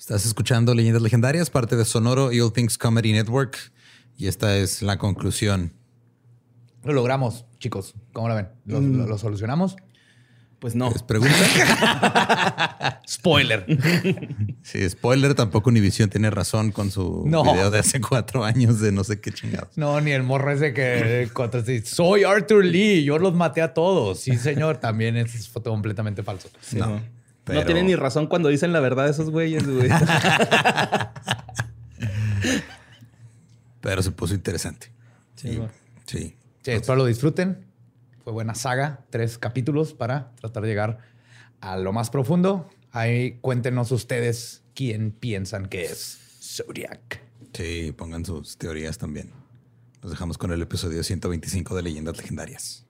Estás escuchando Leyendas Legendarias, parte de Sonoro y All Things Comedy Network. Y esta es la conclusión. Lo logramos, chicos. ¿Cómo la ven? ¿Lo, Mm. lo- lo solucionamos? Pues no. ¿Es pregunta? Spoiler. sí, spoiler, tampoco Univision tiene razón con su No. video de hace cuatro años de no sé qué chingados. No, ni el morro ese que soy Arthur Lee, yo los maté a todos. Sí, señor, también es foto completamente falso. No pero- tienen ni razón cuando dicen la verdad esos güeyes, güey. Pero se puso interesante. Sí, güey. Sí. Sí, espero lo disfruten. Fue buena saga, tres capítulos para tratar de llegar a lo más profundo. Ahí cuéntenos ustedes quién piensan que es Zodiac. Sí, pongan sus teorías también. Nos dejamos con el episodio 125 de Leyendas Legendarias.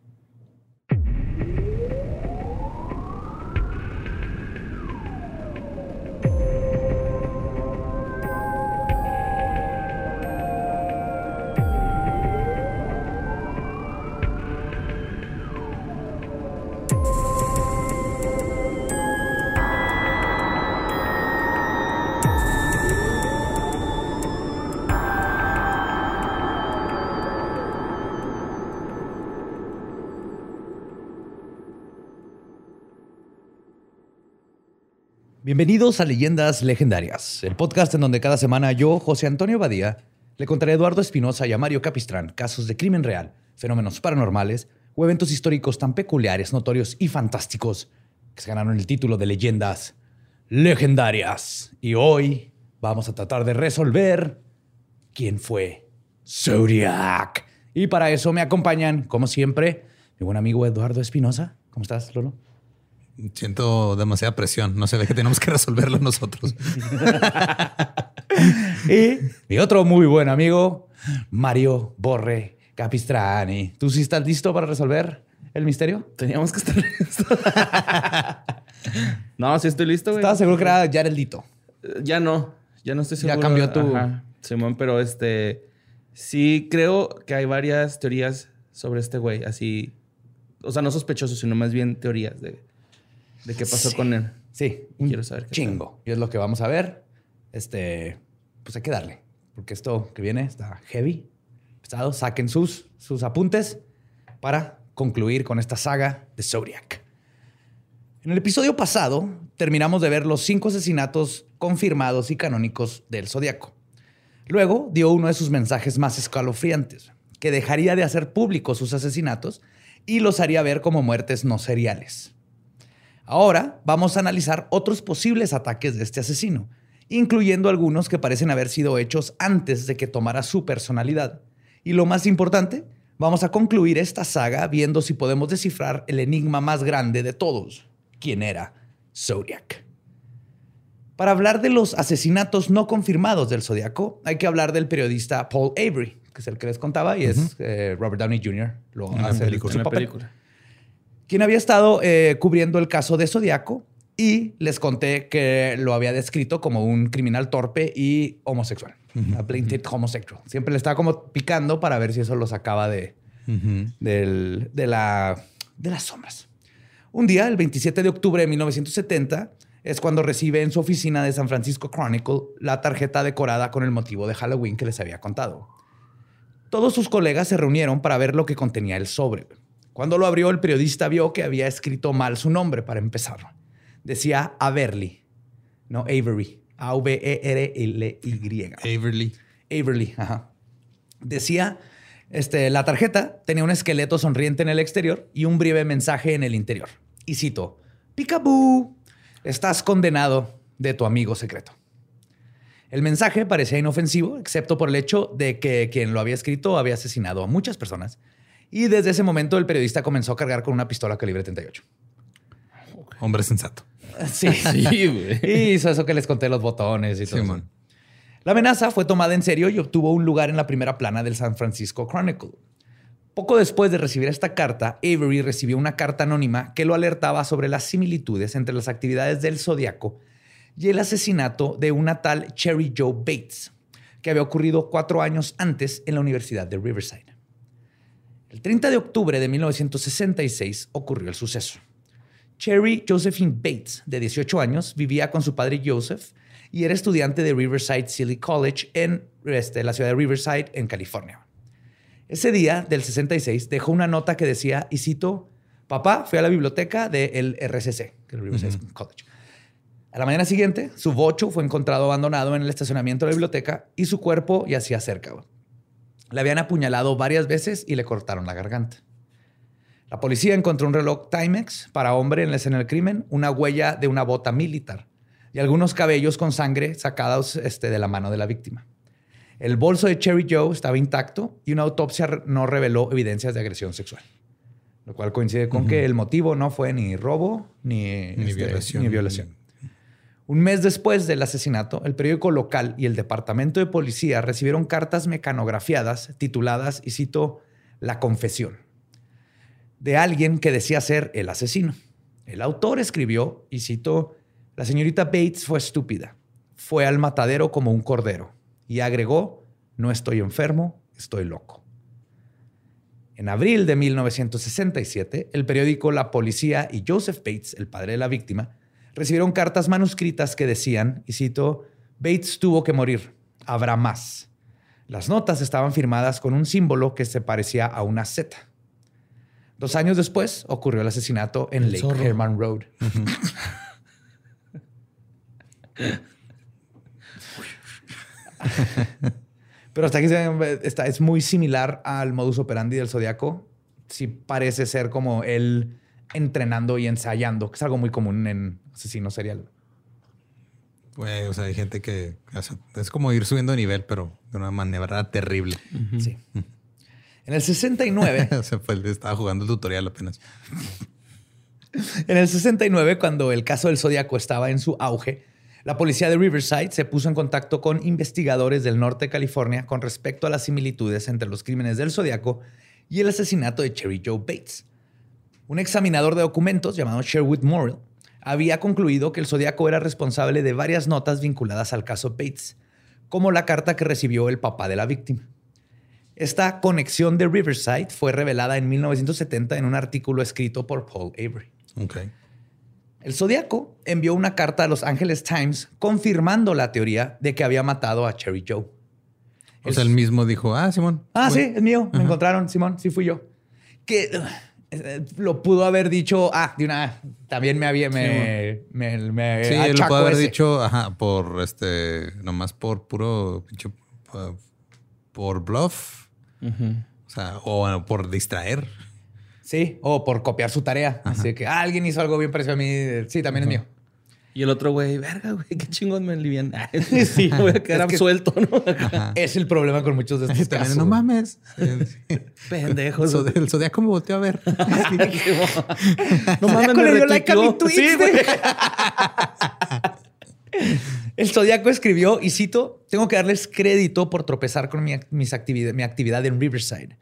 Bienvenidos a Leyendas Legendarias, el podcast en donde cada semana yo, José Antonio Badía, le contaré a Eduardo Espinosa y a Mario Capistrán casos de crimen real, fenómenos paranormales o eventos históricos tan peculiares, notorios y fantásticos que se ganaron el título de Leyendas Legendarias. Y hoy vamos a tratar de resolver quién fue Zodiac. Y para eso me acompañan, como siempre, mi buen amigo Eduardo Espinosa. ¿Cómo estás, Lolo? Siento demasiada presión. No se ve que tenemos que resolverlo nosotros. Y mi otro muy buen amigo, Mario Borre Capistrani. ¿Tú sí estás listo para resolver el misterio? Teníamos que estar listos. no, sí estoy listo, güey. Estaba seguro que era Yareldito. Eh, Ya no. Ya no estoy Ya seguro. cambió tu- Ajá, Simón, pero este... Sí creo que hay varias teorías sobre este güey. Así... O sea, no sospechosos, sino más bien teorías de, de qué pasó Sí. con él. Sí, un quiero saber qué chingo. Y es lo que vamos a ver. Este, pues hay que darle, porque esto que viene está heavy, pesado. Saquen sus, sus apuntes para concluir con esta saga de Zodiac. En el episodio pasado terminamos de ver los cinco asesinatos confirmados y canónicos del Zodiaco. Luego dio uno de sus mensajes más escalofriantes, que dejaría de hacer públicos sus asesinatos y los haría ver como muertes no seriales. Ahora vamos a analizar otros posibles ataques de este asesino, incluyendo algunos que parecen haber sido hechos antes de que tomara su personalidad. Y lo más importante, vamos a concluir esta saga viendo si podemos descifrar el enigma más grande de todos, quién era Zodiac. Para hablar de los asesinatos no confirmados del Zodiaco, hay que hablar del periodista Paul Avery, que es el que les contaba, y es eh, Robert Downey Jr. Lo En la hace el- película. su En la papel película. Quien había estado eh, cubriendo el caso de Zodiaco y les conté que lo había descrito como un criminal torpe y homosexual. A homosexual. Siempre le estaba como picando para ver si eso lo sacaba de, del- de, la, de las sombras. Un día, el 27 de octubre de 1970, es cuando recibe en su oficina de San Francisco Chronicle la tarjeta decorada con el motivo de Halloween que les había contado. Todos sus colegas se reunieron para ver lo que contenía el sobre. Cuando lo abrió, el periodista vio que había escrito mal su nombre para empezar. Decía Averly, no Avery. E A-V-E-R-L-Y. Averly. Averly, ajá. Decía, este, la tarjeta tenía un esqueleto sonriente en el exterior y un breve mensaje en el interior. Y cito, Picaboo, estás condenado de tu amigo secreto. El mensaje parecía inofensivo, excepto por el hecho de que quien lo había escrito había asesinado a muchas personas. Y desde ese momento el periodista comenzó a cargar con una pistola calibre 38. Hombre sensato. Sí. Sí, güey. Y hizo eso que les conté los botones y todo. eso. Simón. La amenaza fue tomada en serio y obtuvo un lugar en la primera plana del San Francisco Chronicle. Poco después de recibir esta carta, Avery recibió una carta anónima que lo alertaba sobre las similitudes entre las actividades del Zodiaco y el asesinato de una tal Cherry Joe Bates, que había ocurrido cuatro años antes en la Universidad de Riverside. El 30 de octubre de 1966 ocurrió el suceso. Cherry Josephine Bates, de 18 años, vivía con su padre Joseph y era estudiante de Riverside City College en este, la ciudad de Riverside, en California. Ese día del 66 dejó una nota que decía, y cito, papá, fui a la biblioteca del RCC, que es el Riverside College. A la mañana siguiente, su bocho fue encontrado abandonado en el estacionamiento de la biblioteca y su cuerpo yacía cerca. Le habían apuñalado varias veces y le cortaron la garganta. La policía encontró un reloj Timex para hombre en la escena del crimen, una huella de una bota militar y algunos cabellos con sangre sacados este, de la mano de la víctima. El bolso de Cherry Joe estaba intacto y una autopsia no reveló evidencias de agresión sexual, lo cual coincide con que el motivo no fue ni robo ni, este, Ni violación. Un mes después del asesinato, el periódico local y el departamento de policía recibieron cartas mecanografiadas tituladas, y cito, La confesión de alguien que decía ser el asesino. El autor escribió, y citó, la señorita Bates fue estúpida, fue al matadero como un cordero, y agregó, no estoy enfermo, estoy loco. En abril de 1967, el periódico La Policía y Joseph Bates, el padre de la víctima, recibieron cartas manuscritas que decían, y cito, Bates tuvo que morir, habrá más. Las notas estaban firmadas con un símbolo que se parecía a una Z. Dos años después ocurrió el asesinato en Lake Herman Road. Pero hasta aquí está, es muy similar al modus operandi del Zodíaco. Sí parece ser como él entrenando y ensayando, que es algo muy común en asesinos serial. o sea, hay gente que es como ir subiendo de nivel, pero de una manera terrible. Sí. En el 69. estaba jugando el tutorial apenas. en el 69, cuando el caso del Zodíaco estaba en su auge, la policía de Riverside se puso en contacto con investigadores del norte de California con respecto a las similitudes entre los crímenes del Zodíaco y el asesinato de Cherry Joe Bates. Un examinador de documentos llamado Sherwood Morrill había concluido que el Zodíaco era responsable de varias notas vinculadas al caso Bates, como la carta que recibió el papá de la víctima. Esta conexión de Riverside fue revelada en 1970 en un artículo escrito por Paul Avery. El Zodíaco envió una carta a Los Angeles Times confirmando la teoría de que había matado a Cherry Joe. O sea, él mismo dijo, ah, Simón. Ah, sí, es mío. Me encontraron, Simón, sí fui yo. Que lo pudo haber dicho, ah, de una, también me había, me, me, Sí, lo pudo haber dicho, ajá, por este, nomás por puro, por bluff o sea, o por distraer. Sí, o por copiar su tarea. Así que ah, alguien hizo algo bien parecido a mí. Sí, también es mío. Y el otro güey, verga, güey, qué chingón me alivian. sí, voy a quedar absuelto, ¿no? Es el problema con muchos de estos casos. No mames. Pendejos. El zodiaco me volteó a ver. no mames, me dio like a mi tweet, sí, güey. El Zodíaco escribió, y cito, tengo que darles crédito por tropezar con mi, mis actividad, mi actividad en Riverside,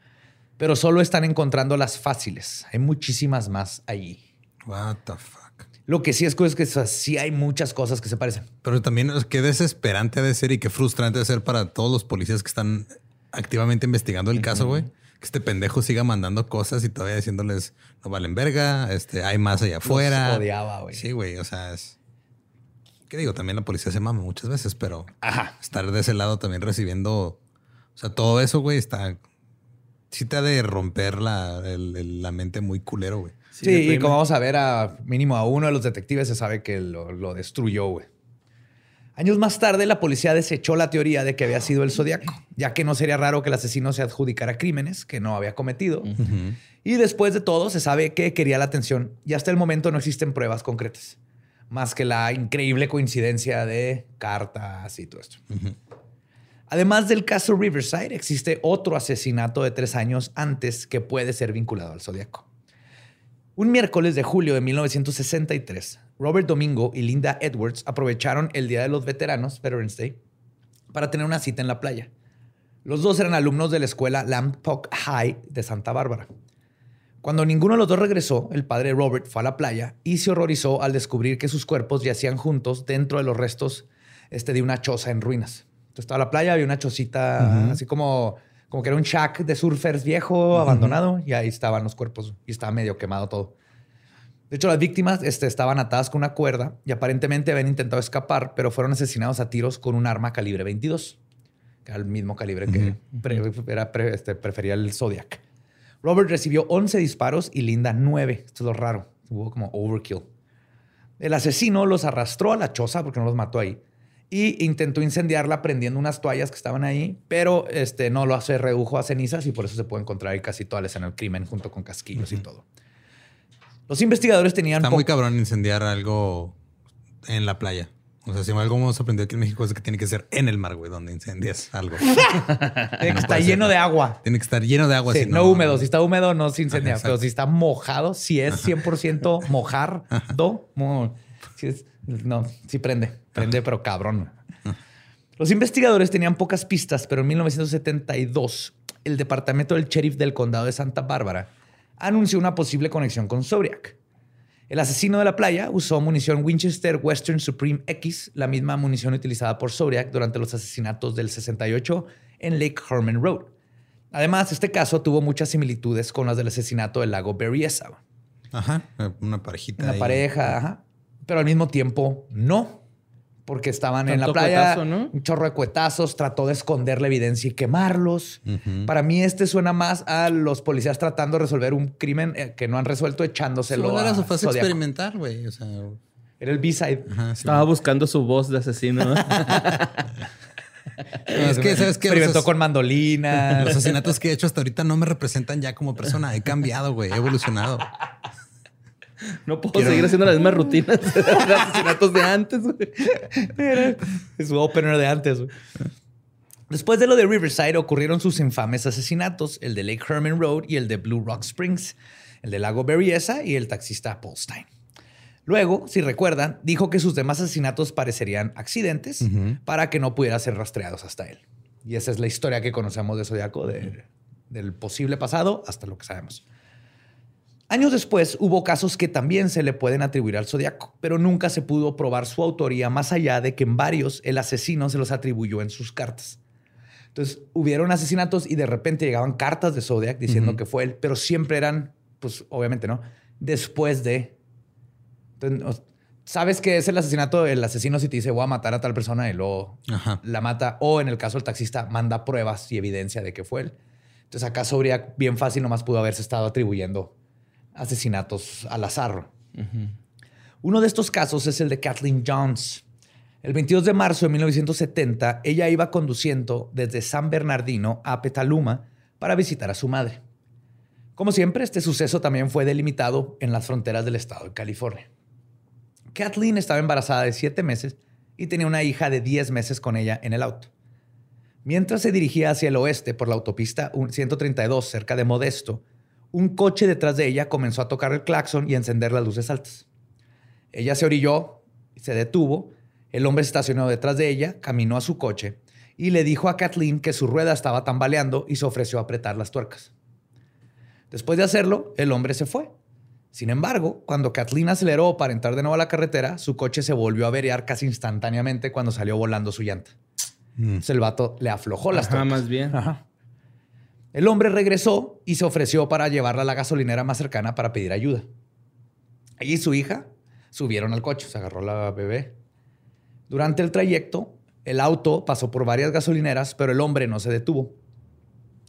pero solo están encontrando las fáciles. Hay muchísimas más allí. What the fuck. Lo que sí es, es que sí hay muchas cosas que se parecen. Pero también qué desesperante ha de ser y qué frustrante de ser para todos los policías que están activamente investigando el caso, güey. Que este pendejo siga mandando cosas y todavía diciéndoles no valen verga, este, hay más allá afuera. odiaba, güey. Sí, güey. O sea, es. ¿Qué digo? También la policía se mama muchas veces, pero estar de ese lado también recibiendo. O sea, todo eso, güey, está. Sí te ha de romper la, la mente muy culero, güey. Sí, y como vamos a ver, a mínimo a uno de los detectives se sabe que lo, lo destruyó, güey. Años más tarde, la policía desechó la teoría de que había sido el Zodíaco, ya que no sería raro que el asesino se adjudicara crímenes que no había cometido. Y después de todo, se sabe que quería la atención y hasta el momento no existen pruebas concretas más que la increíble coincidencia de cartas y todo esto. Además del caso Riverside, existe otro asesinato de tres años antes que puede ser vinculado al Zodíaco. Un miércoles de julio de 1963, Robert Domingo y Linda Edwards aprovecharon el Día de los Veteranos, Veterans Day, para tener una cita en la playa. Los dos eran alumnos de la escuela Lampock High de Santa Bárbara. Cuando ninguno de los dos regresó, el padre Robert fue a la playa y se horrorizó al descubrir que sus cuerpos yacían juntos dentro de los restos este, de una choza en ruinas. Entonces estaba la playa, había una chocita así como, como que era un shack de surfers viejo, abandonado, y ahí estaban los cuerpos y estaba medio quemado todo. De hecho, las víctimas este, estaban atadas con una cuerda y aparentemente habían intentado escapar, pero fueron asesinados a tiros con un arma calibre 22, que era el mismo calibre que este, prefería el Zodiac. Robert recibió 11 disparos y Linda 9. Esto es lo raro. Hubo como overkill. El asesino los arrastró a la choza porque no los mató ahí y intentó incendiarla prendiendo unas toallas que estaban ahí, pero este, no lo hace, redujo a cenizas y por eso se puede encontrar ahí casi toda la escena del crimen junto con casquillos y todo. Los investigadores tenían... Está muy cabrón incendiar algo en la playa. O sea, si algo hemos aprendido aquí en México es que tiene que ser en el mar, güey, donde incendias algo. tiene que estar lleno de agua. Tiene que estar lleno de agua. no, húmedo. Si está húmedo, no se incendia. pero si está mojado, si es 100% mojar, do, si es, no, sí prende. Prende, pero cabrón. Los investigadores tenían pocas pistas, pero en 1972 el departamento del sheriff del condado de Santa Bárbara anunció una posible conexión con Zodiac. El asesino de la playa usó munición Winchester Western Supreme X, la misma munición utilizada por Zodiac durante los asesinatos del 68 en Lake Herman Road. Además, este caso tuvo muchas similitudes con las del asesinato del lago Berryessa. Ajá, una parejita. Una pareja, ajá. Pero al mismo tiempo, no. Porque estaban en la playa, un chorro de cuetazos, trató de esconder la evidencia y quemarlos. Para mí, este suena más a los policías tratando de resolver un crimen eh, que no han resuelto echándoselo. No era su fase experimental, güey. O sea, era el B-side. Estaba buscando su voz de asesino. es que, ¿sabes qué? Experimentó con mandolina. Los asesinatos que he hecho hasta ahorita no me representan ya como persona. He cambiado, güey. He evolucionado. No puedo seguir haciendo las mismas rutinas de asesinatos de antes. Es su opener de antes. Después de lo de Riverside ocurrieron sus infames asesinatos, el de Lake Herman Road y el de Blue Rock Springs, el de Lago Berryessa y el taxista Paul Stein. Luego, si recuerdan, dijo que sus demás asesinatos parecerían accidentes para que no pudiera ser rastreados hasta él. Y esa es la historia que conocemos de Zodiaco, del posible pasado hasta lo que sabemos. Años después hubo casos que también se le pueden atribuir al Zodiaco, pero nunca se pudo probar su autoría más allá de que en varios el asesino se los atribuyó en sus cartas. Entonces, hubieron asesinatos y de repente llegaban cartas de Zodiac diciendo que fue él, pero siempre eran, pues obviamente, ¿no? Después de. sabes que es el asesinato, el asesino si te dice voy a matar a tal persona y luego la mata, o en el caso del taxista manda pruebas y evidencia de que fue él. Entonces acá Zodiac bien fácil nomás pudo haberse estado atribuyendo asesinatos al azar. Uno de estos casos es el de Kathleen Jones. El 22 de marzo de 1970, ella iba conduciendo desde San Bernardino a Petaluma para visitar a su madre. Como siempre, este suceso también fue delimitado en las fronteras del estado de California. Kathleen estaba embarazada de siete meses y tenía una hija de 10 meses con ella en el auto. Mientras se dirigía hacia el oeste por la autopista 132 cerca de Modesto, un coche detrás de ella comenzó a tocar el claxon y a encender las luces altas. Ella se orilló, se detuvo, el hombre se estacionó detrás de ella, caminó a su coche y le dijo a Kathleen que su rueda estaba tambaleando y se ofreció a apretar las tuercas. Después de hacerlo, el hombre se fue. Sin embargo, cuando Kathleen aceleró para entrar de nuevo a la carretera, su coche se volvió a averiar casi instantáneamente cuando salió volando su llanta. Mm. el vato le aflojó las tuercas. más bien. Ajá. El hombre regresó y se ofreció para llevarla a la gasolinera más cercana para pedir ayuda. Y su hija subieron al coche, se agarró la bebé. Durante el trayecto, el auto pasó por varias gasolineras, pero el hombre no se detuvo.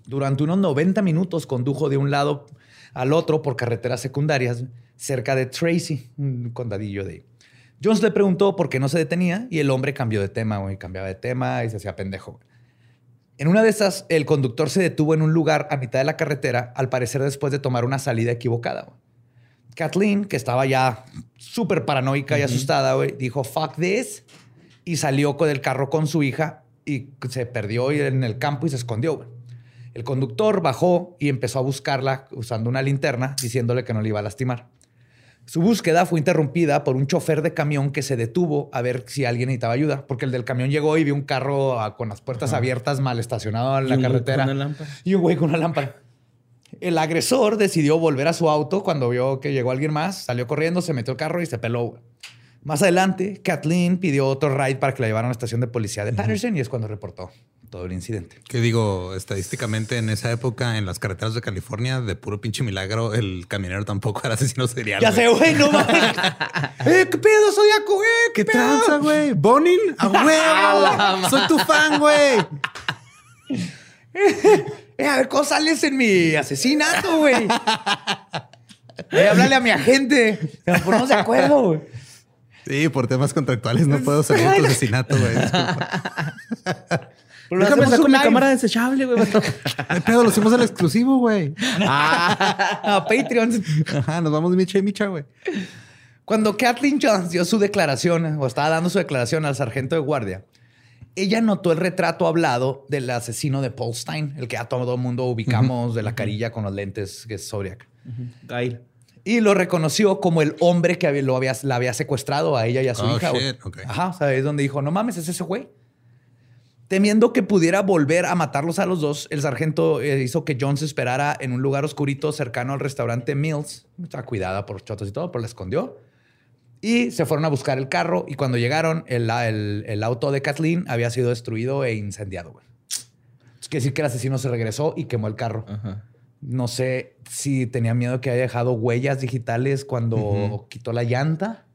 Durante unos 90 minutos condujo de un lado al otro por carreteras secundarias cerca de Tracy, un condadillo de ahí. Jones le preguntó por qué no se detenía y el hombre cambió de tema, güey, cambiaba de tema y se hacía pendejo. En una de esas, el conductor se detuvo en un lugar a mitad de la carretera, al parecer después de tomar una salida equivocada. Kathleen, que estaba ya súper paranoica y asustada, dijo, fuck this, y salió con el carro con su hija y se perdió en el campo y se escondió. El conductor bajó y empezó a buscarla usando una linterna, diciéndole que no le iba a lastimar. Su búsqueda fue interrumpida por un chofer de camión que se detuvo a ver si alguien necesitaba ayuda, porque el del camión llegó y vio un carro con las puertas abiertas, mal estacionado en la carretera. Y un güey con una lámpara. El agresor decidió volver a su auto cuando vio que llegó alguien más, salió corriendo, se metió el carro y se peló. Más adelante, Kathleen pidió otro ride para que la llevaran a la estación de policía de Patterson y es cuando reportó todo el incidente. Que digo, estadísticamente en esa época, en las carreteras de California, de puro pinche milagro, el camionero tampoco era asesino serial. Ya sé, güey, no mames. eh, ¿Qué pedo, Zodiaco, güey? ¿Qué, tranza, güey? ¿Bonin? ¡A huevo! ¡Soy tu fan, güey! eh, a ver, ¿cómo sales en mi asesinato, güey? Eh, háblale a mi agente. Nos ponemos de acuerdo, güey. Sí, por temas contractuales no puedo salir en tu asesinato, güey. Pero Déjame sacar mi cámara desechable, güey. ¿Qué pedo? Lo hicimos al exclusivo, güey. Ah, a Patreon. Ajá, nos vamos micha y micha, güey. Cuando Kathleen Jones dio su declaración, o estaba dando su declaración al sargento de guardia, ella notó el retrato hablado del asesino de Paul Stein, el que a todo el mundo ubicamos de la carilla con los lentes, que es Zodiac. Gail. Y lo reconoció como el hombre que lo había, la había secuestrado a ella y a su Oh, hija. güey. shit, ok. Ajá, ¿sabes? Donde dijo, no mames, es ese güey. Temiendo que pudiera volver a matarlos a los dos, el sargento eh, hizo que Jones esperara en un lugar oscurito cercano al restaurante Mills. Estaba cuidada por chotos y todo, pero la escondió. Y se fueron a buscar el carro y cuando llegaron, el, el- el auto de Kathleen había sido destruido e incendiado. güey. Es quiere decir que el asesino se regresó y quemó el carro. Ajá. No sé si tenía miedo que haya dejado huellas digitales cuando quitó la llanta.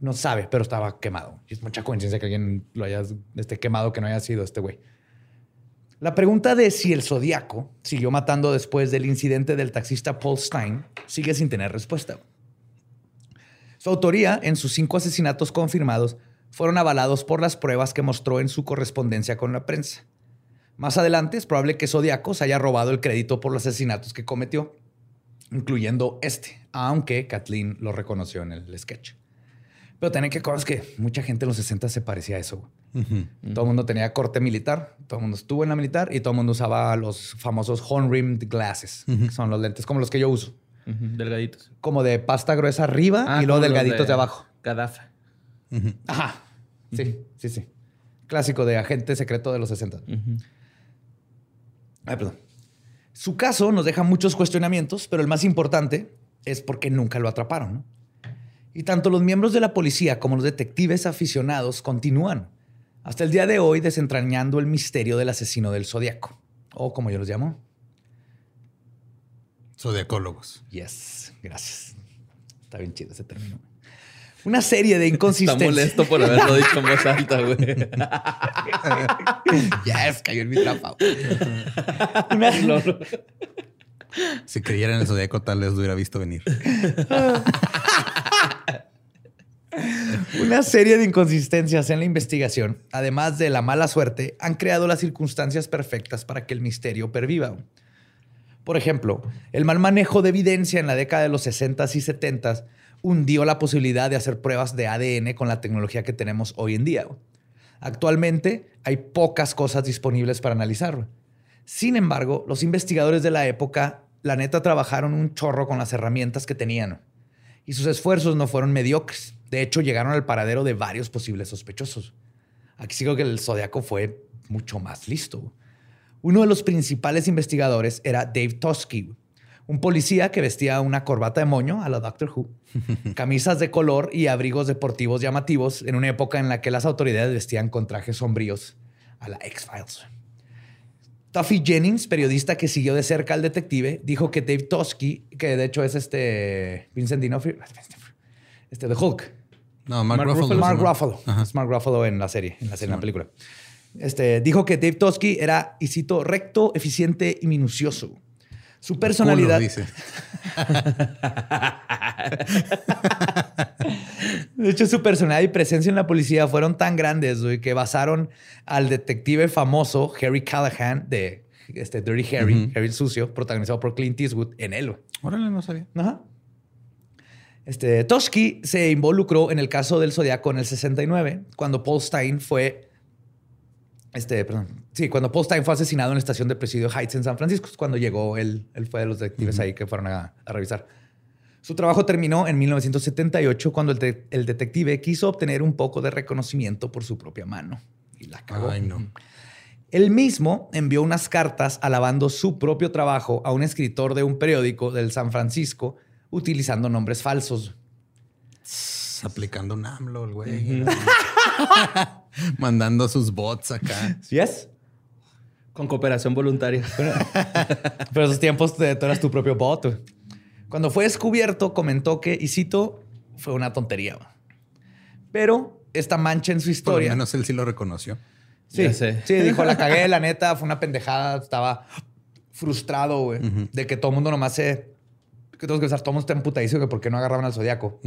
No sabe, pero estaba quemado. Y es mucha coincidencia que alguien lo haya esté quemado que no haya sido este güey. La pregunta de si el Zodíaco siguió matando después del incidente del taxista Paul Stein sigue sin tener respuesta. Su autoría en sus cinco asesinatos confirmados fueron avalados por las pruebas que mostró en su correspondencia con la prensa. Más adelante es probable que Zodíaco se haya robado el crédito por los asesinatos que cometió, incluyendo este, aunque Kathleen lo reconoció en el sketch. Pero tienen que cosas que mucha gente en los 60 se parecía a eso. Todo el mundo tenía corte militar, todo el mundo estuvo en la militar y todo el mundo usaba los famosos horn-rimmed glasses, que son los lentes como los que yo uso, Delgaditos. como de pasta gruesa arriba Ah, y luego delgaditos de... abajo. Gaddafi. Ajá. Sí, sí, sí. Clásico de agente secreto de los 60. Ujú. Ay, perdón. Su caso nos deja muchos cuestionamientos, pero el más importante es porque nunca lo atraparon. ¿no? Y tanto los miembros de la policía como los detectives aficionados continúan hasta el día de hoy desentrañando el misterio del asesino del zodiaco, o como yo los llamo. Zodiacólogos. Yes, gracias. Está bien chido ese término. Una serie de Está inconsistencias. molesto por haberlo dicho en voz alta, güey. Yes, cayó en mi trampa. Una- Si creyera en el zodiaco, tal vez lo hubiera visto venir. Una serie de inconsistencias en la investigación, además de la mala suerte, han creado las circunstancias perfectas para que el misterio perviva. Por ejemplo, el mal manejo de evidencia en la década de los 60s y 70s hundió la posibilidad de hacer pruebas de ADN con la tecnología que tenemos hoy en día. Actualmente hay pocas cosas disponibles para analizar. Sin embargo, los investigadores de la época, la neta, trabajaron un chorro con las herramientas que tenían y sus esfuerzos no fueron mediocres. De hecho, llegaron al paradero de varios posibles sospechosos. Aquí creo que el Zodiaco fue mucho más listo. Uno de los principales investigadores era Dave Tosky, un policía que vestía una corbata de moño a la Doctor Who, camisas de color y abrigos deportivos llamativos en una época en la que las autoridades vestían con trajes sombríos a la X-Files. Tuffy Jennings, periodista que siguió de cerca al detective, dijo que Dave Tosky, que de hecho es este Vincent D'Onofrio, este de Hulk, No, Mark, Mark Ruffalo. Ruffalo. Mark. Ruffalo. Ajá. Es Mark Ruffalo en la serie, en la, serie, en la película. Este, dijo que Dave Tosky era, y cito, recto, eficiente y minucioso. Su personalidad. Culo, dice. De hecho, su personalidad y presencia en la policía fueron tan grandes güey, que basaron al detective famoso Harry Callahan de este, Dirty Harry. Harry el Sucio, protagonizado por Clint Eastwood, en él. güey. Órale, no sabía. Ajá. Este, Toski se involucró en el caso del Zodiaco en el 69, cuando Paul Stein fue. Este, perdón. Sí, cuando Paul Stein fue asesinado en la estación de Presidio Heights en San Francisco, es cuando llegó él, él fue de los detectives ahí que fueron a, a revisar. Su trabajo terminó en 1978 cuando el, de- el detective quiso obtener un poco de reconocimiento por su propia mano. Y la cagó. Ay, no. Él mismo envió unas cartas alabando su propio trabajo a un escritor de un periódico del San Francisco utilizando nombres falsos. Aplicando un AMLO, el güey. Mandando sus bots acá. ¿Sí es? Con cooperación voluntaria. Pero esos tiempos tú eras tu propio bot. Cuando fue descubierto, comentó que, y cito, fue una tontería. Pero esta mancha en su historia. Por lo menos él sí lo reconoció. Sí, sí, dijo, la cagué, la neta, fue una pendejada. Estaba frustrado, güey, de que todo el mundo nomás se. Que todos que todo el mundo está emputadísimo que por qué no agarraban al zodiaco.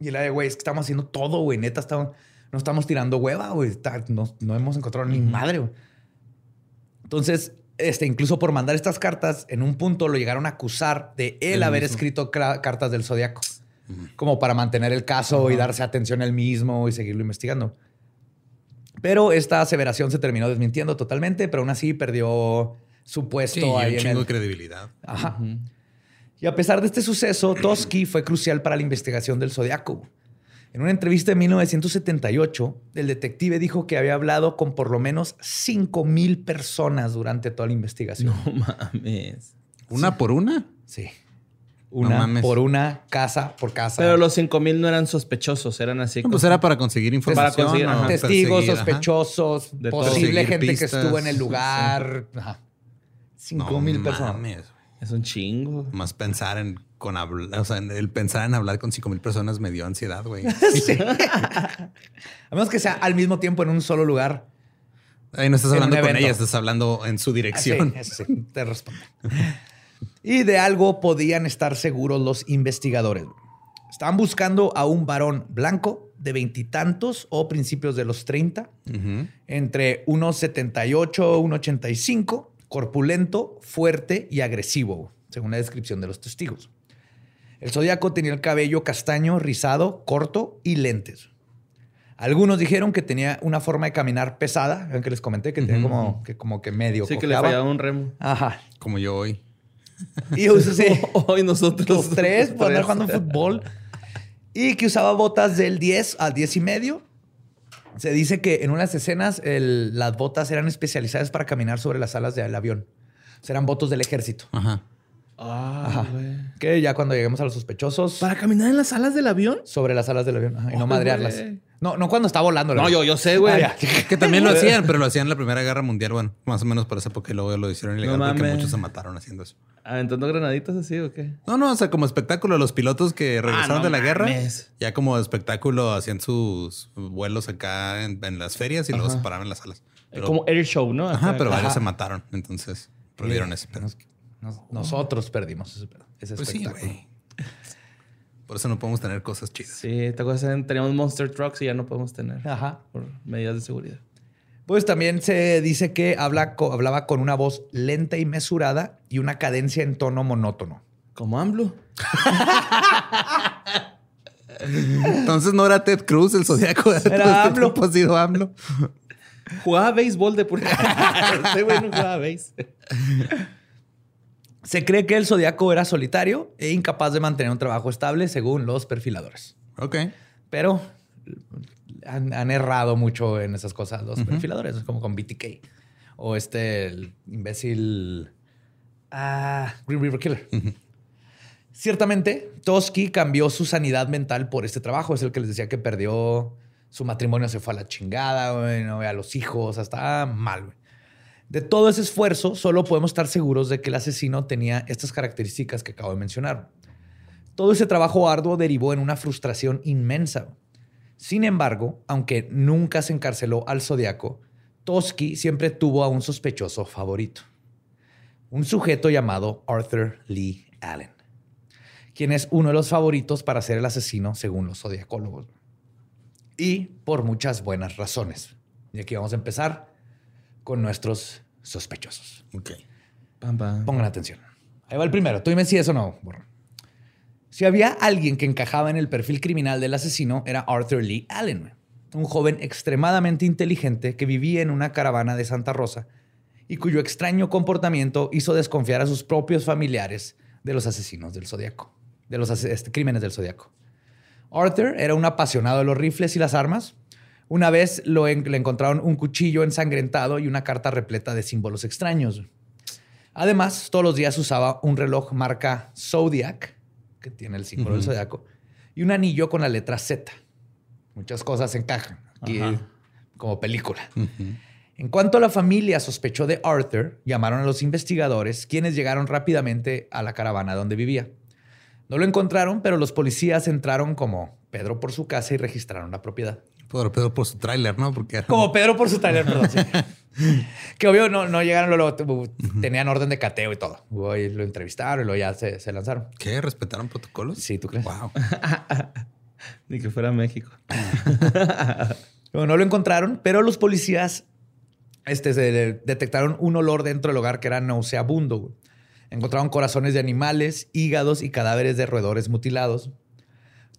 Y la de, güey, es que estamos haciendo todo, güey. Neta, estamos, no estamos tirando hueva, güey. No, no, hemos encontrado ni madre, güey. Entonces, este, incluso por mandar estas cartas, en un punto lo llegaron a acusar de él haber escrito cartas del zodiaco. Como para mantener el caso y darse atención él mismo y seguirlo investigando. Pero esta aseveración se terminó desmintiendo totalmente, pero aún así perdió su puesto sí, ahí. un chingo de credibilidad. Ajá. Y a pesar de este suceso, Toski fue crucial para la investigación del zodiaco. En una entrevista de 1978, el detective dijo que había hablado con por lo menos 5 mil personas durante toda la investigación. No mames. ¿Una por una? Sí. Una por una, casa por casa. Pero los 5 mil no eran sospechosos, eran así. pues era para conseguir información. Para conseguir, testigos, sospechosos, posible gente que estuvo en el lugar. 5 mil personas. Es un chingo. Más pensar en con o sea, el pensar en hablar con cinco mil personas me dio ansiedad, güey. a menos que sea al mismo tiempo en un solo lugar. Ahí no estás hablando con ella, estás hablando en su dirección. Ah, sí, te respondo. y de algo podían estar seguros los investigadores. Estaban buscando a un varón blanco de veintitantos o principios de los 30, entre unos 78, 1,85, corpulento, fuerte y agresivo, según la descripción de los testigos. El zodiaco tenía el cabello castaño, rizado, corto y lentes. Algunos dijeron que tenía una forma de caminar pesada, que les comenté que tenía como que, como que medio. Sí, que le fallaba un remo. Ajá. Como yo hoy. Y sí. hoy nosotros. Los tres por andar jugando fútbol. Y que usaba botas del 10 al 10 y medio. Se dice que en unas escenas las botas eran especializadas para caminar sobre las alas del avión. O sea, eran botas del ejército. Ajá. Ah, Que ya cuando lleguemos a los sospechosos. ¿Para caminar en las alas del avión? Sobre las alas del avión. y no madrearlas. No, no cuando está volando. No, yo, yo sé, güey. Ah, que también lo hacían, pero lo hacían en la Primera Guerra Mundial. Bueno, más o menos por esa época y luego lo hicieron ilegal porque muchos se mataron haciendo eso. ¿Aventando granaditas así o qué? No, no, o sea, como espectáculo, los pilotos que ah, regresaron de la guerra, ya como espectáculo hacían sus vuelos acá en, las ferias y luego se paraban en las alas. como air show, ¿no? ajá, pero varios se mataron. Entonces prohibieron ese pedo. Nosotros perdimos ese. Ese pues espectáculo. Por eso no podemos tener cosas chidas. Sí, esta cosa teníamos Monster Trucks y ya no podemos tener. Ajá. Por medidas de seguridad. Pues también se dice que habla, hablaba con una voz lenta y mesurada y una cadencia en tono monótono. Como AMLO. Entonces no era Ted Cruz el zodiaco. Era AMLO. Ha sido AMLO. Jugaba béisbol de pura. este güey no jugaba béisbol. Se cree que el zodiaco era solitario e incapaz de mantener un trabajo estable según los perfiladores. Ok. Pero han, errado mucho en esas cosas los perfiladores, como con BTK o este el imbécil ah, Green River Killer. Ciertamente, Toski cambió su sanidad mental por este trabajo. Es el que les decía que perdió su matrimonio, se fue a la chingada, no ve a los hijos, hasta mal. De todo ese esfuerzo, solo podemos estar seguros de que el asesino tenía estas características que acabo de mencionar. Todo ese trabajo arduo derivó en una frustración inmensa. Sin embargo, aunque nunca se encarceló al zodiaco, Toski siempre tuvo a un sospechoso favorito. Un sujeto llamado Arthur Lee Allen, quien es uno de los favoritos para ser el asesino según los zodiacólogos. Y por muchas buenas razones. Y aquí vamos a empezar con nuestros sospechosos. Ok. Pongan atención. Ahí va el primero. Tú dime si eso no. Si había alguien que encajaba en el perfil criminal del asesino, era Arthur Lee Allen, un joven extremadamente inteligente que vivía en una caravana de Santa Rosa y cuyo extraño comportamiento hizo desconfiar a sus propios familiares de los asesinos del zodiaco, de los este, crímenes del zodiaco. Arthur era un apasionado de los rifles y las armas una vez lo le encontraron un cuchillo ensangrentado y una carta repleta de símbolos extraños. Además, todos los días usaba un reloj marca Zodiac, que tiene el símbolo del zodiaco, y un anillo con la letra Z. Muchas cosas encajan aquí como película. En cuanto a la familia sospechó de Arthur, llamaron a los investigadores, quienes llegaron rápidamente a la caravana donde vivía. No lo encontraron, pero los policías entraron como Pedro por su casa y registraron la propiedad. Pedro por su tráiler, ¿no? Porque Como Pedro por su tráiler, perdón. que obvio no, no llegaron, luego, tenían orden de cateo y todo. Y lo entrevistaron y luego ya se, lanzaron. ¿Qué? ¿Respetaron protocolos? Sí, ¿tú crees? Wow. Ni que fuera México. no lo encontraron, pero los policías este, detectaron un olor dentro del hogar que era nauseabundo. Encontraron corazones de animales, hígados y cadáveres de roedores mutilados.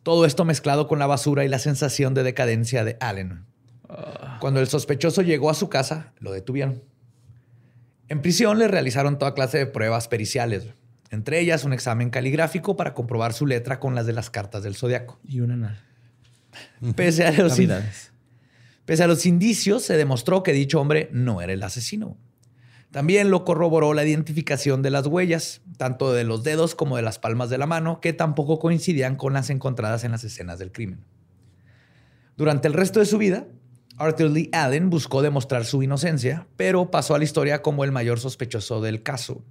Todo esto mezclado con la basura y la sensación de decadencia de Allen. Cuando el sospechoso llegó a su casa, lo detuvieron. En prisión le realizaron toda clase de pruebas periciales, entre ellas un examen caligráfico para comprobar su letra con las de las cartas del zodiaco. Y una nada. Pese a, los, pese a los indicios, se demostró que dicho hombre no era el asesino. También lo corroboró la identificación de las huellas, tanto de los dedos como de las palmas de la mano, que tampoco coincidían con las encontradas en las escenas del crimen. Durante el resto de su vida, Arthur Lee Allen buscó demostrar su inocencia, pero pasó a la historia como el mayor sospechoso del caso.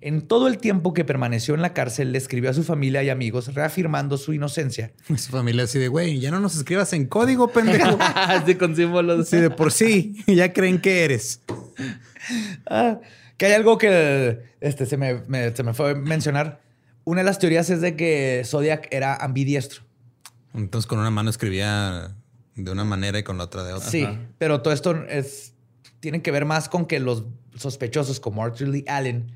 En todo el tiempo que permaneció en la cárcel, le escribió a su familia y amigos reafirmando su inocencia. Su familia así de, güey, ya no nos escribas en código, pendejo. así con símbolos. Sí, de por sí, ya creen que eres. Ah, que hay algo que este, se, me, se me fue a mencionar. Una de las teorías es de que Zodiac era ambidiestro. Entonces con una mano escribía de una manera y con la otra de otra. Sí, pero todo esto es, tiene que ver más con que los sospechosos como Arthur Lee Allen,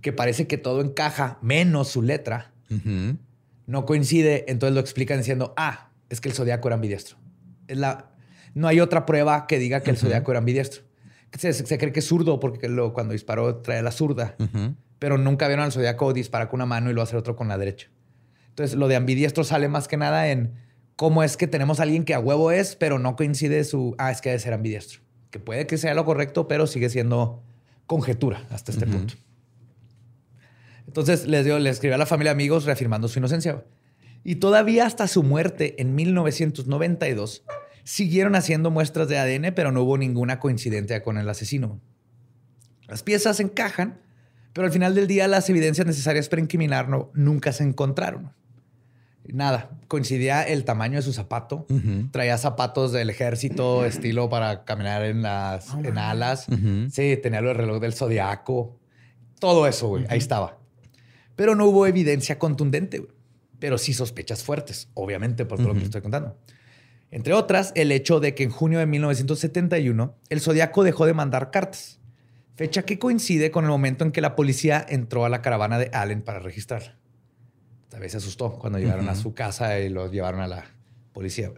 que parece que todo encaja menos su letra, no coincide, entonces lo explican diciendo, ah, es que el zodiaco era ambidiestro. Es la, no hay otra prueba que diga que el zodiaco era ambidiestro se, cree que es zurdo porque lo, cuando disparó trae la zurda, pero nunca vieron al zodiaco disparar con una mano y lo hacer otro con la derecha. Entonces, lo de ambidiestro sale más que nada en cómo es que tenemos a alguien que a huevo es, pero no coincide su, ah, es que debe ser ambidiestro. Que puede que sea lo correcto, pero sigue siendo conjetura hasta este punto. Entonces, les, dio, le escribió a la familia amigos reafirmando su inocencia. Y todavía hasta su muerte en 1992, Siguieron haciendo muestras de ADN, pero no hubo ninguna coincidencia con el asesino. Las piezas encajan, pero al final del día las evidencias necesarias para incriminarlo nunca se encontraron. Nada, coincidía el tamaño de su zapato. Traía zapatos del ejército, estilo para caminar en las en alas. Sí, tenía el reloj del zodiaco. Todo eso, güey, ahí estaba. Pero no hubo evidencia contundente, pero sí sospechas fuertes, obviamente, por todo lo que estoy contando. Entre otras, el hecho de que en junio de 1971 el Zodíaco dejó de mandar cartas, fecha que coincide con el momento en que la policía entró a la caravana de Allen para registrarla. Tal vez se asustó cuando llegaron a su casa y lo llevaron a la policía.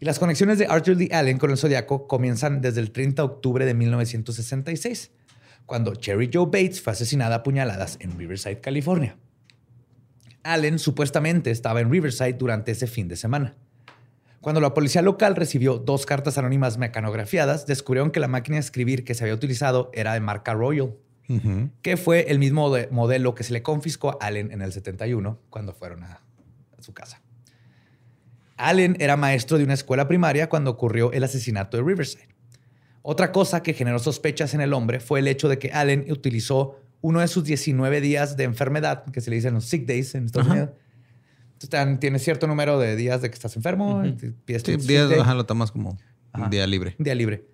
Y las conexiones de Arthur Lee Allen con el Zodíaco comienzan desde el 30 de octubre de 1966, cuando Cherry Joe Bates fue asesinada a puñaladas en Riverside, California. Allen supuestamente estaba en Riverside durante ese fin de semana. Cuando la policía local recibió dos cartas anónimas mecanografiadas, descubrieron que la máquina de escribir que se había utilizado era de marca Royal, que fue el mismo modelo que se le confiscó a Allen en el 71 cuando fueron a, su casa. Allen era maestro de una escuela primaria cuando ocurrió el asesinato de Riverside. Otra cosa que generó sospechas en el hombre fue el hecho de que Allen utilizó uno de sus 19 días de enfermedad, que se le dicen los sick days en Estados Unidos, tienes cierto número de días de que estás enfermo. sí, días, lo tomas como día libre. Día libre.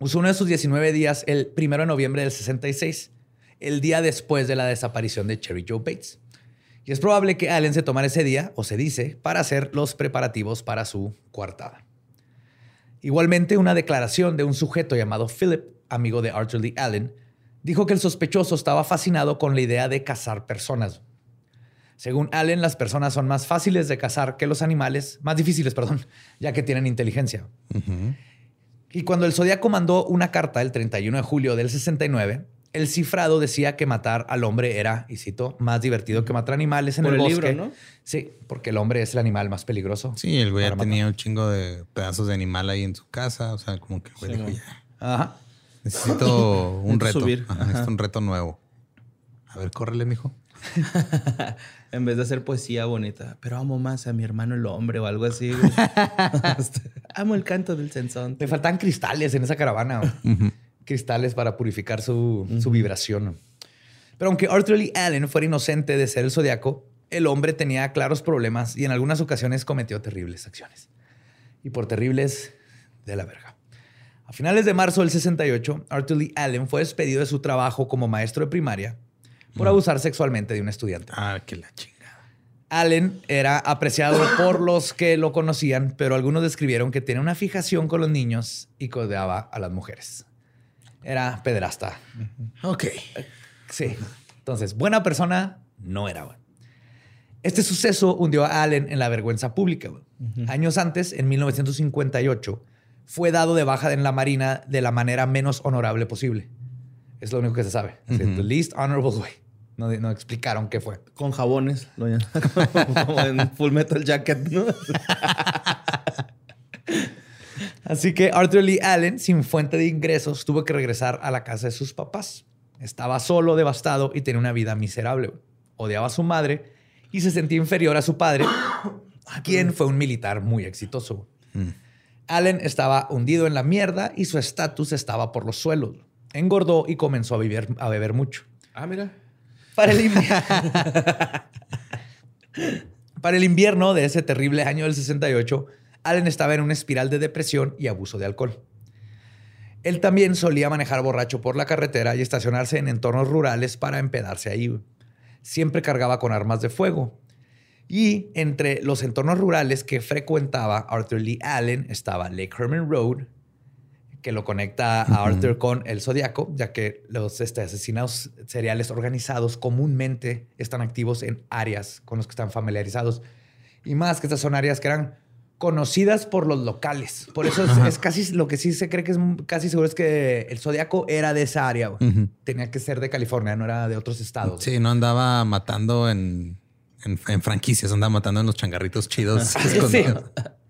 Usó uno de sus 19 días el primero de noviembre del 66, el día después de la desaparición de Cherry Joe Bates. Y es probable que Allen se tomara ese día, o se dice, para hacer los preparativos para su coartada. Igualmente, una declaración de un sujeto llamado Philip, amigo de Arthur Lee Allen, dijo que el sospechoso estaba fascinado con la idea de cazar personas. Según Allen, las personas son más fáciles de cazar que los animales, más difíciles, perdón, ya que tienen inteligencia. Y cuando el Zodíaco mandó una carta el 31 de julio del 69, el cifrado decía que matar al hombre era, y cito, más divertido que matar animales en el, bosque. Libro, ¿no? Sí, porque el hombre es el animal más peligroso. Sí, el güey ya tenía un chingo de pedazos de animal ahí en su casa. O sea, como que el güey Ajá. Necesito un reto. Subir. Necesito un reto nuevo. A ver, córrele, mijo. en vez de hacer poesía bonita, pero amo más a mi hermano el hombre o algo así. amo el canto del censón. Le faltan cristales en esa caravana. Cristales para purificar su, vibración. Pero aunque Arthur Lee Allen fuera inocente de ser el zodiaco, el hombre tenía claros problemas y en algunas ocasiones cometió terribles acciones. Y por terribles, de la verga. A finales de marzo del 68, Arthur Lee Allen fue despedido de su trabajo como maestro de primaria por abusar sexualmente de un estudiante. Ah, qué la chingada. Allen era apreciado por los que lo conocían, pero algunos describieron que tenía una fijación con los niños y codeaba a las mujeres. Era pederasta. Ok. Sí. Entonces, buena persona no era. Este suceso hundió a Allen en la vergüenza pública. Años antes, en 1958, fue dado de baja en la Marina de la manera menos honorable posible. Es lo único que se sabe. The least honorable way. No, no, explicaron qué fue. Con jabones, como en Full Metal Jacket, ¿no? Así que Arthur Lee Allen, sin fuente de ingresos, tuvo que regresar a la casa de sus papás. Estaba solo, devastado y tenía una vida miserable. Odiaba a su madre y se sentía inferior a su padre, quien fue un militar muy exitoso. Mm. Allen estaba hundido en la mierda y su estatus estaba por los suelos. Engordó y comenzó a, a beber mucho. Ah, mira. Para el, invierno de ese terrible año del 68, Allen estaba en una espiral de depresión y abuso de alcohol. Él también solía manejar borracho por la carretera y estacionarse en entornos rurales para empedarse ahí. Siempre cargaba con armas de fuego y entre los entornos rurales que frecuentaba Arthur Lee Allen estaba Lake Herman Road, que lo conecta a Arthur con el Zodiaco, ya que los este, asesinatos seriales organizados comúnmente están activos en áreas con los que están familiarizados. Y más que estas son áreas que eran conocidas por los locales. Por eso es, casi lo que sí se cree que es casi seguro es que el Zodiaco era de esa área. Tenía que ser de California, no era de otros estados. Sí, no andaba matando en en, franquicias, anda matando en los changarritos chidos.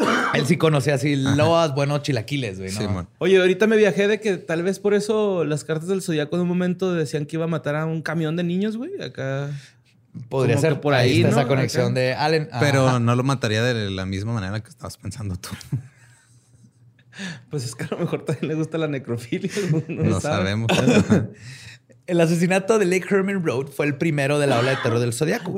Él sí conocía así loas, buenos chilaquiles, güey. Oye, ahorita me viajé de que tal vez por eso las cartas del zodiaco en un momento decían que iba a matar a un camión de niños, güey. Acá. Podría ser por ahí, esa conexión de Allen. Pero no lo mataría de la misma manera que estabas pensando tú. Pues es que a lo mejor también le gusta la necrofilia. No, sabemos. El asesinato de Lake Herman Road fue el primero de la ola de terror del Zodiaco.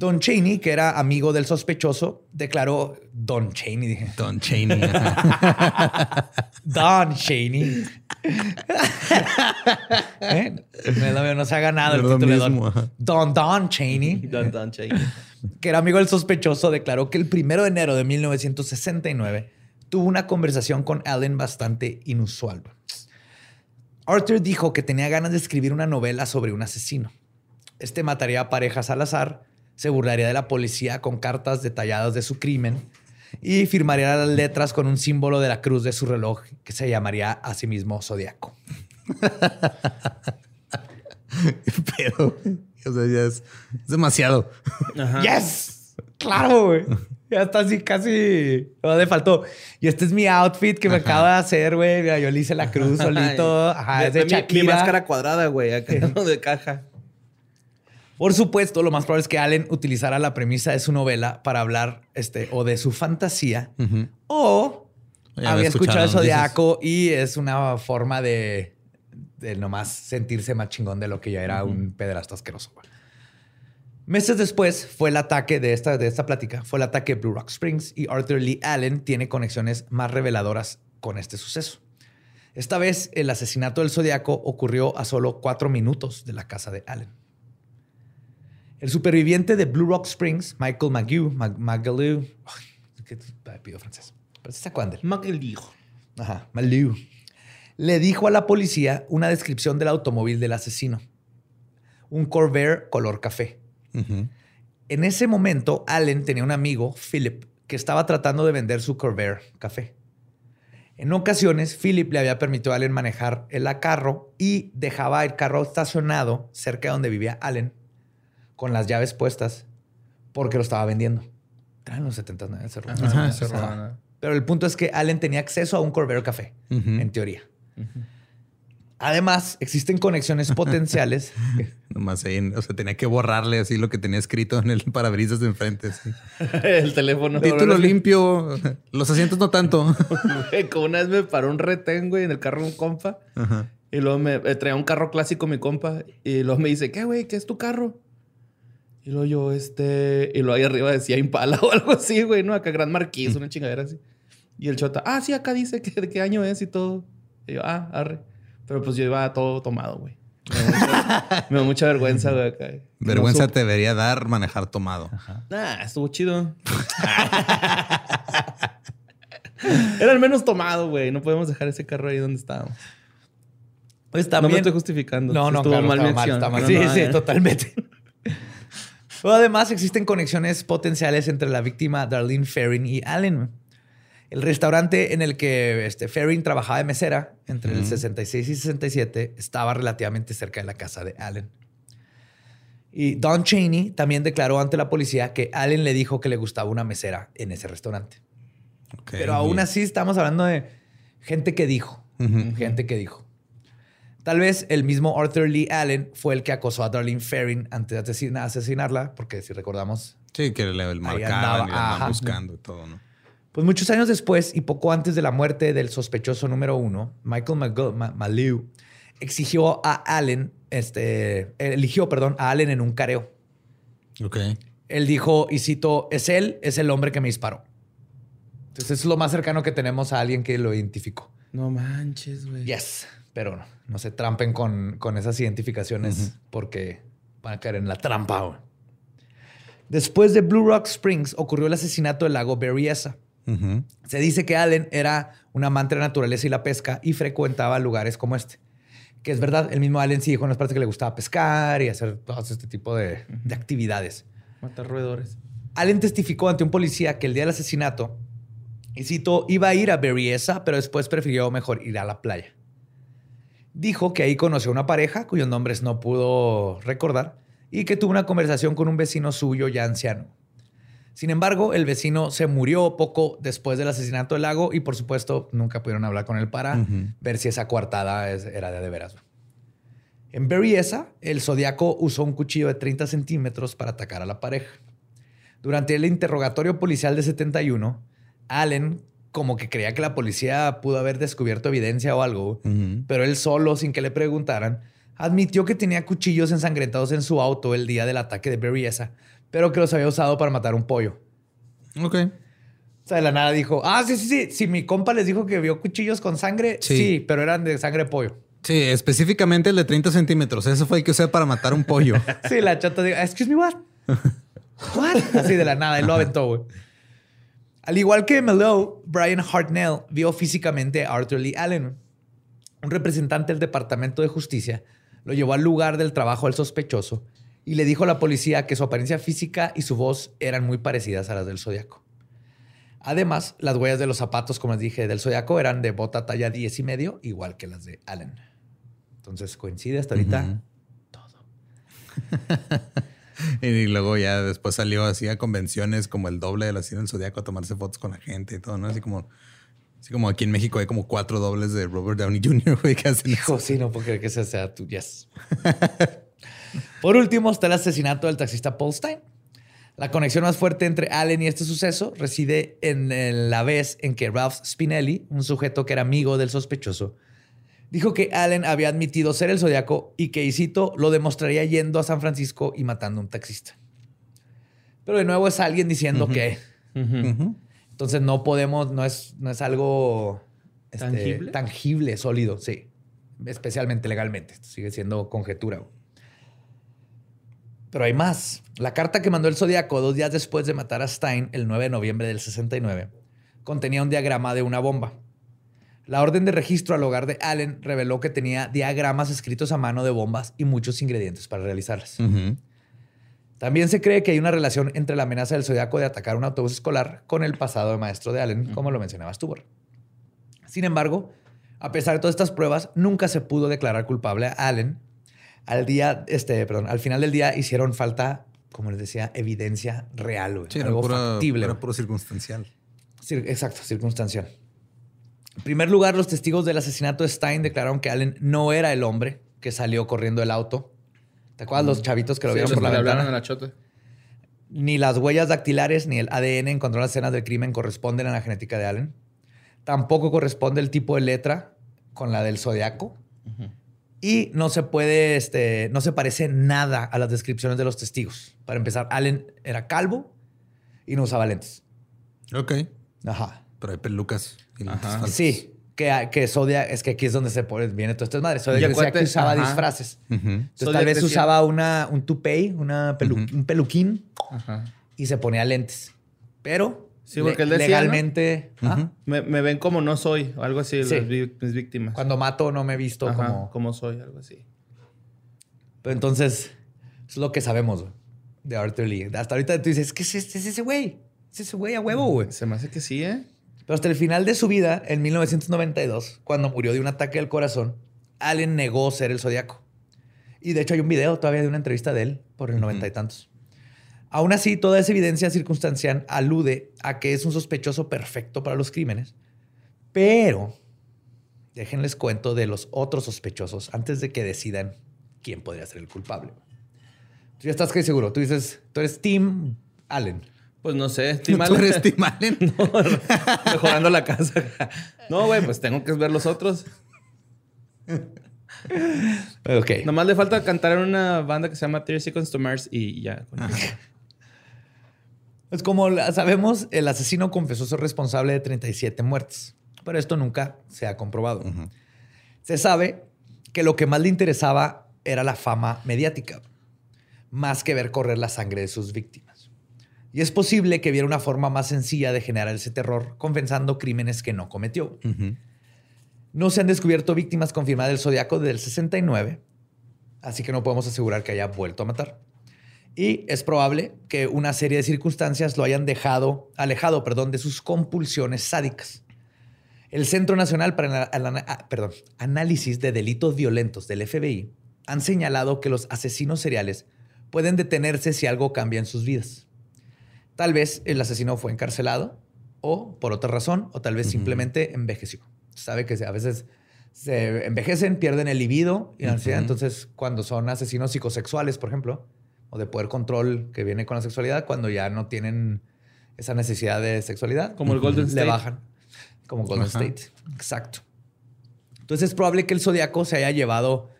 Don Cheney, que era amigo del sospechoso, declaró Don Cheney, dije. Don Cheney. Don Cheney. ¿Eh? No se ha ganado el título de Don. Don Don Cheney. Don Don Cheney. Que era amigo del sospechoso, declaró que el primero de enero de 1969 tuvo una conversación con Allen bastante inusual. Arthur dijo que tenía ganas de escribir una novela sobre un asesino. Este mataría a parejas al azar, se burlaría de la policía con cartas detalladas de su crimen y firmaría las letras con un símbolo de la cruz de su reloj que se llamaría a sí mismo Zodíaco. Pero, o sea, ya es, demasiado. ¡Yes! ¡Claro, güey! Ya está así casi. No le faltó. Y este es mi outfit que me acaba de hacer, güey. Yo le hice la cruz solito. Ajá, es de mi, mi, máscara cuadrada, güey, acá de caja. Por supuesto, lo más probable es que Allen utilizara la premisa de su novela para hablar este, o de su fantasía o había escuchado, el zodiaco y es una forma de, de nomás sentirse más chingón de lo que ya era un pedrasto asqueroso. Meses después fue el ataque de esta, de esta plática, fue el ataque de Blue Rock Springs y Arthur Lee Allen tiene conexiones más reveladoras con este suceso. Esta vez el asesinato del Zodiaco ocurrió a solo cuatro minutos de la casa de Allen. El superviviente de Blue Rock Springs, Michael Magoo, Magaloo, pido francés, pero se Ajá, Malou. Le dijo a la policía una descripción del automóvil del asesino. Un Corvair color café. En ese momento, Allen tenía un amigo, Philip, que estaba tratando de vender su Corvair café. En ocasiones, Philip le había permitido a Allen manejar el carro y dejaba el carro estacionado cerca de donde vivía Allen, con las llaves puestas, porque lo estaba vendiendo. Eran los 70, Pero el punto es que Allen tenía acceso a un Corvair café, en teoría. Además, existen conexiones potenciales. Nomás ahí, o sea, tenía que borrarle así lo que tenía escrito en el parabrisas de enfrente. el teléfono. Título limpio, los asientos no tanto. Como una vez me paró un retén, güey, en el carro de un compa. Y luego me, eh, traía un carro clásico mi compa. Y luego me dice, ¿qué, güey? ¿Qué es tu carro? Y luego yo, este... Y luego ahí arriba decía Impala o algo así, güey, ¿no? Acá Gran Marquís, una chingadera así. Y el chota, ah, sí, acá dice que, de qué año es y todo. Y yo, ah, arre. Pero pues yo iba todo tomado, güey. Me da mucha, vergüenza, güey. Vergüenza te debería dar manejar tomado. Nah, estuvo chido. Era al menos tomado, güey. No podemos dejar ese carro ahí donde estábamos. Pues también... No me estoy justificando. No, no, estuvo mal, mal, Sí, sí, totalmente. Además, existen conexiones potenciales entre la víctima Darlene Ferrin y Allen. El restaurante en el que este, Ferrin trabajaba de mesera entre el 66 y 67 estaba relativamente cerca de la casa de Allen. Y Don Cheney también declaró ante la policía que Allen le dijo que le gustaba una mesera en ese restaurante. Pero aún así estamos hablando de gente que dijo, gente que dijo. Tal vez el mismo Arthur Lee Allen fue el que acosó a Darlene Ferrin antes de asesinarla, porque si recordamos... Sí, que le marcaban y andaban buscando y todo, ¿no? Pues muchos años después y poco antes de la muerte del sospechoso número uno, Michael Malieu exigió a Allen, este, eligió, perdón, a Allen en un careo. Ok. Él dijo, y cito, es él, es el hombre que me disparó. Entonces es lo más cercano que tenemos a alguien que lo identificó. No manches, güey. Yes, pero no, no se trampen con, con esas identificaciones porque van a caer en la trampa. Güey. Después de Blue Rock Springs ocurrió el asesinato del lago Berryessa. Se dice que Allen era un amante de la naturaleza y la pesca y frecuentaba lugares como este. Que es verdad, el mismo Allen sí dijo en las partes que le gustaba pescar y hacer todo este tipo de, actividades. Matar roedores. Allen testificó ante un policía que el día del asesinato, y cito, iba a ir a Berryessa, pero después prefirió mejor ir a la playa. Dijo que ahí conoció a una pareja cuyos nombres no pudo recordar y que tuvo una conversación con un vecino suyo ya anciano. Sin embargo, el vecino se murió poco después del asesinato del lago y por supuesto nunca pudieron hablar con él para ver si esa coartada era de, de veras. En Berryessa, el zodiaco usó un cuchillo de 30 centímetros para atacar a la pareja. Durante el interrogatorio policial de 71, Allen como que creía que la policía pudo haber descubierto evidencia o algo, pero él solo, sin que le preguntaran, admitió que tenía cuchillos ensangrentados en su auto el día del ataque de Berryessa, pero que los había usado para matar un pollo. Ok. O sea, de la nada dijo, ah, sí, sí, sí, si mi compa les dijo que vio cuchillos con sangre, sí, pero eran de sangre de pollo. Sí, específicamente el de 30 centímetros. Eso fue el que usé para matar un pollo. sí, la chata dijo, excuse me, what? what? Así de la nada, él lo aventó, güey. Al igual que Melo, Brian Hartnell vio físicamente a Arthur Lee Allen. Un representante del Departamento de Justicia lo llevó al lugar del trabajo del sospechoso y le dijo a la policía que su apariencia física y su voz eran muy parecidas a las del zodiaco. Además, las huellas de los zapatos, como les dije, del zodiaco eran de bota talla 10 y medio, igual que las de Allen. Entonces coincide hasta ahorita todo. y luego ya después salió así a convenciones como el doble de la cine del zodiaco a tomarse fotos con la gente y todo, ¿no? Así como Así como aquí en México hay como cuatro dobles de Robert Downey Jr., güey, que hacen Hijo, sí, no porque que ese sea tu yes. Por último, está el asesinato del taxista Paul Stein. La conexión más fuerte entre Allen y este suceso reside en la vez en que Ralph Spinelli, un sujeto que era amigo del sospechoso, dijo que Allen había admitido ser el zodiaco y que, y lo demostraría yendo a San Francisco y matando a un taxista. Pero de nuevo es alguien diciendo que... Entonces no podemos, no es, no es algo este, ¿Tangible? tangible, sólido, sí. Especialmente legalmente. sigue siendo conjetura. Pero hay más. La carta que mandó el Zodíaco dos días después de matar a Stein, el 9 de noviembre del 69, contenía un diagrama de una bomba. La orden de registro al hogar de Allen reveló que tenía diagramas escritos a mano de bombas y muchos ingredientes para realizarlas. También se cree que hay una relación entre la amenaza del zodiaco de atacar un autobús escolar con el pasado de maestro de Allen, como lo mencionabas tú. Sin embargo, a pesar de todas estas pruebas, nunca se pudo declarar culpable a Allen. Al día, este, perdón, al final del día hicieron falta, como les decía, evidencia real, algo factible. Era puro circunstancial. exacto, circunstancial. Primer lugar, los testigos del asesinato de Stein declararon que Allen no era el hombre que salió corriendo del auto. ¿Te acuerdas los chavitos que lo vieron por la ventana? la Ni las huellas dactilares ni el ADN encontraron las escenas del crimen corresponden a la genética de Allen. Tampoco corresponde el tipo de letra con la del zodiaco. Y no se puede, este, no se parece nada a las descripciones de los testigos. Para empezar, Allen era calvo y no usaba lentes. Ok. Ajá. Pero hay pelucas. Ajá. Sí. Que, que Zodiac, es que aquí es donde se pone, viene todo esto es madre. Zodiac decía que usaba disfraces. Entonces tal vez usaba una, un toupee, una un peluquín y se ponía lentes. Pero Sí, porque él decía, legalmente. ¿ah? me, ven como no soy, o algo así, mis víctimas. Cuando mato no me he visto como. Como soy, algo así. Pero entonces, es lo que sabemos de Arthur Lee. Hasta ahorita tú dices, ¿qué es, es ese güey? Es ese güey a huevo, güey. Se me hace que sí, ¿eh? Pero hasta el final de su vida, en 1992, cuando murió de un ataque al corazón, Allen negó ser el zodiaco. Y de hecho hay un video todavía de una entrevista de él por el noventa y tantos. Aún así, toda esa evidencia circunstancial alude a que es un sospechoso perfecto para los crímenes. Pero déjenles cuento de los otros sospechosos antes de que decidan quién podría ser el culpable. Tú ya estás casi seguro. Tú dices, tú eres Tim Allen. Pues no sé, Tim Allen. ¿Tú eres Tim Allen? mejorando la casa. No, güey, pues tengo que ver los otros. ok. Nomás le falta cantar en una banda que se llama 30 Seconds to Mars y ya. Pues como sabemos, el asesino confesó ser responsable de 37 muertes, pero esto nunca se ha comprobado. Se sabe que lo que más le interesaba era la fama mediática, más que ver correr la sangre de sus víctimas. Y es posible que viera una forma más sencilla de generar ese terror, confesando crímenes que no cometió. No se han descubierto víctimas confirmadas del zodiaco desde el 69, así que no podemos asegurar que haya vuelto a matar. Y es probable que una serie de circunstancias lo hayan dejado, alejado perdón, de sus compulsiones sádicas. El Centro Nacional para el ah, Análisis de Delitos Violentos del FBI han señalado que los asesinos seriales pueden detenerse si algo cambia en sus vidas. Tal vez el asesino fue encarcelado o por otra razón, o tal vez simplemente envejeció. Sabe que a veces se envejecen, pierden el libido y ansiedad. Entonces, cuando son asesinos psicosexuales, por ejemplo, o de poder control que viene con la sexualidad cuando ya no tienen esa necesidad de sexualidad. Como el Golden State. Le bajan. Como Golden State. Exacto. Entonces es probable que el Zodíaco se haya llevado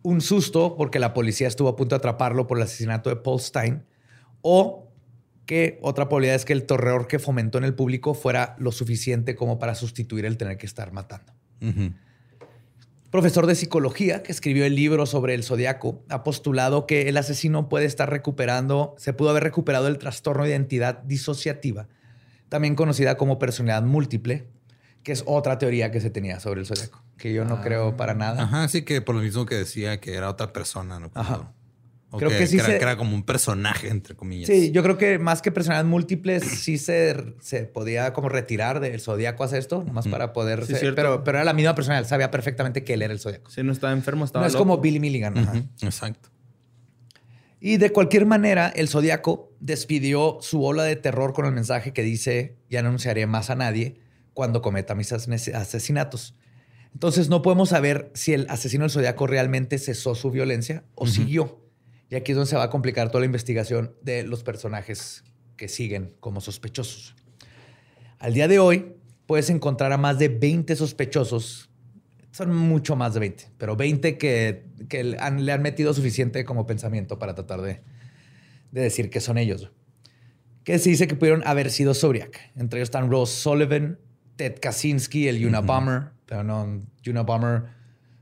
un susto porque la policía estuvo a punto de atraparlo por el asesinato de Paul Stein o que otra probabilidad es que el terror que fomentó en el público fuera lo suficiente como para sustituir el tener que estar matando profesor de psicología que escribió el libro sobre el zodiaco, ha postulado que el asesino puede estar recuperando, se pudo haber recuperado el trastorno de identidad disociativa, también conocida como personalidad múltiple, que es otra teoría que se tenía sobre el zodiaco, que yo no ah. creo para nada. Ajá, sí que por lo mismo que decía que era otra persona, ¿no? Ajá creo que, sí era, era, como un personaje, entre comillas. Sí, yo creo que más que personalidades múltiples, sí se, se podía como retirar del zodiaco hacer esto, más para poder. pero, pero era la misma persona, él sabía perfectamente que él era el zodiaco. Sí, no estaba enfermo, estaba. No es como Billy Milligan. Exacto. Y de cualquier manera, el zodiaco despidió su ola de terror con el mensaje que dice: Ya no anunciaré más a nadie cuando cometa mis asesinatos. Entonces, no podemos saber si el asesino del zodiaco realmente cesó su violencia o siguió. Y aquí es donde se va a complicar toda la investigación de los personajes que siguen como sospechosos. Al día de hoy, puedes encontrar a más de 20 sospechosos. Son mucho más de 20, pero 20 que, le han metido suficiente como pensamiento para tratar de, decir que son ellos. Que se dice que pudieron haber sido Zodiac. Entre ellos están Rose Sullivan, Ted Kaczynski, el Unabomber, pero no, Unabomber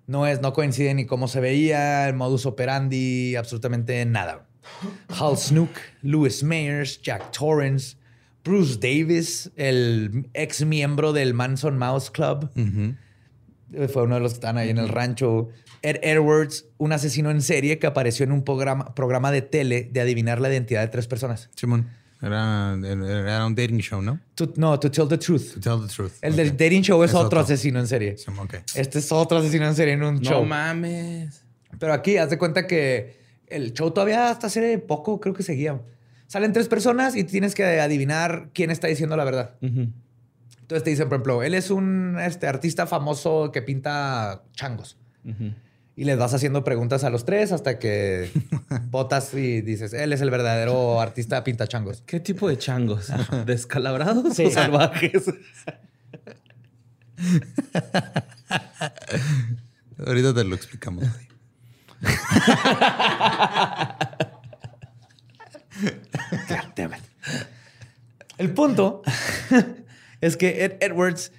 no, es, no coincide ni cómo se veía, el modus operandi, absolutamente nada. Hal Snook, Louis Mayers, Jack Torrance, Bruce Davis, el ex miembro del Manson Mouse Club. Fue uno de los que están ahí en el rancho. Ed Edwards, un asesino en serie que apareció en un programa, programa de tele de adivinar la identidad de tres personas. Simón. Era, era, un dating show, ¿no? no, To Tell the Truth. To Tell the Truth. El del dating show es, otro, asesino en serie. Este es otro asesino en serie en un show. No mames. Pero aquí, haz de cuenta que el show todavía hasta hace poco creo que seguía. Salen tres personas y tienes que adivinar quién está diciendo la verdad. Entonces te dicen, por ejemplo, él es un este, artista famoso que pinta changos. Y les vas haciendo preguntas a los tres hasta que votas y dices, él es el verdadero artista pinta changos. ¿Qué tipo de changos? ¿Descalabrados o salvajes? Ahorita te lo explicamos. El punto es que Ed Edwards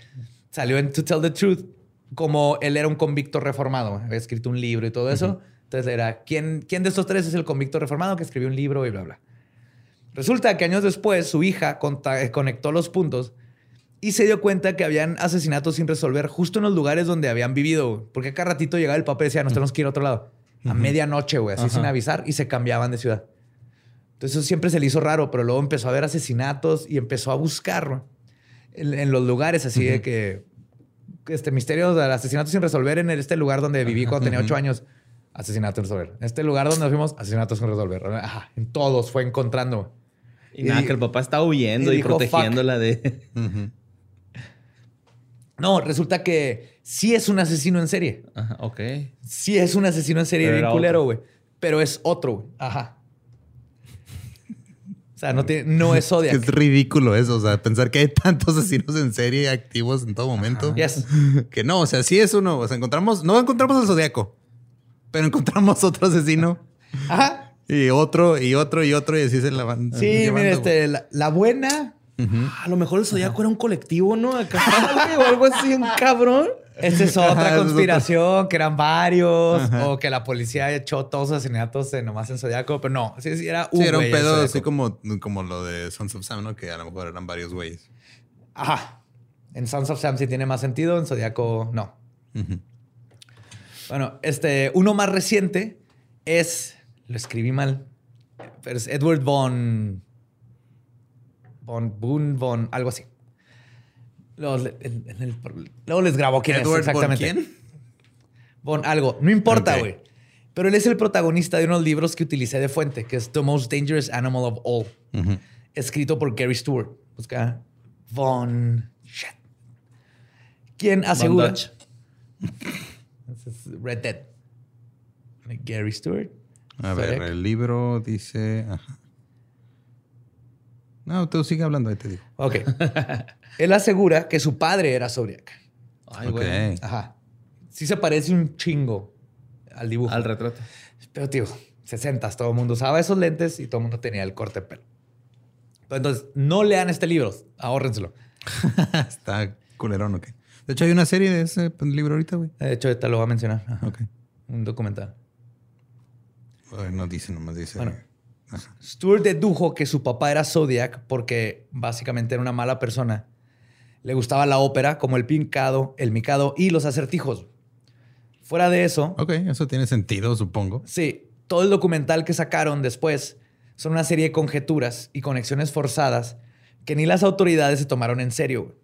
salió en To Tell the Truth como él era un convicto reformado. Había escrito un libro y todo eso. Entonces era, ¿quién, ¿quién de estos tres es el convicto reformado que escribió un libro y bla, bla? Resulta que años después su hija conectó los puntos y se dio cuenta que habían asesinatos sin resolver justo en los lugares donde habían vivido. Porque cada ratito llegaba el papá y decía, nos tenemos que ir a otro lado. A medianoche, güey, así sin avisar y se cambiaban de ciudad. Entonces eso siempre se le hizo raro, pero luego empezó a ver asesinatos y empezó a buscar en, los lugares así de que este misterio del asesinato sin resolver en este lugar donde viví cuando tenía ocho años. Asesinato sin resolver. En este lugar donde nos fuimos, asesinato sin resolver. Ajá, en todos fue encontrando. Y, nada, que el papá estaba huyendo y, protegiéndola de. No, resulta que sí es un asesino en serie. Ajá, ok. Sí es un asesino en serie bien culero, güey. Pero es otro, güey. Ajá. O sea, no, tiene, no es Zodiac. Es ridículo eso. O sea, pensar que hay tantos asesinos en serie activos en todo momento. Yes. Que no, o sea, sí es uno. O sea, encontramos, no encontramos al Zodiaco, pero encontramos otro asesino. Ajá. Y otro, y otro, y otro, y así se la van. Sí, mire, este, la, buena. A lo mejor el Zodiaco era un colectivo, ¿no? Acá, o algo así, un cabrón. Esa es otra conspiración, que eran varios, o que la policía echó todos los asesinatos nomás en Zodíaco, pero no, sí, sí era un Sí, era un pedo así como, como lo de Sons of Sam, ¿no? Que a lo mejor eran varios güeyes. Ajá. En Sons of Sam sí tiene más sentido, en Zodíaco no. Bueno, este, uno más reciente es, lo escribí mal, pero es Edward von, von Boone, von, algo así. Luego, les grabo quién es exactamente. ¿Quién? Bon, algo. No importa, güey. Pero él es el protagonista de unos libros que utilicé de fuente, que es The Most Dangerous Animal of All, escrito por Gary Stewart. Busca Von. Shit. ¿Quién asegura? Red Dead. Gary Stewart. A ver, el libro dice. No, tú sigue hablando, ahí te digo. Ok. Él asegura que su padre era Zodiac. Ay, güey. Ajá. Sí se parece un chingo al dibujo. Al retrato. Pero, tío, 60 todo el mundo usaba esos lentes y todo el mundo tenía el corte de pelo. Entonces, no lean este libro, ahórrenselo. Está culerón, ok. De hecho, hay una serie de ese libro ahorita, güey. De hecho, ahorita lo voy a mencionar. Ok. Un documental. no dice, nomás dice. Bueno, Stuart dedujo que su papá era Zodiac porque básicamente era una mala persona le gustaba la ópera, como el pincado, el micado y los acertijos. Fuera de eso. Ok, eso tiene sentido, supongo. Sí. Todo el documental que sacaron después son una serie de conjeturas y conexiones forzadas que ni las autoridades se tomaron en serio.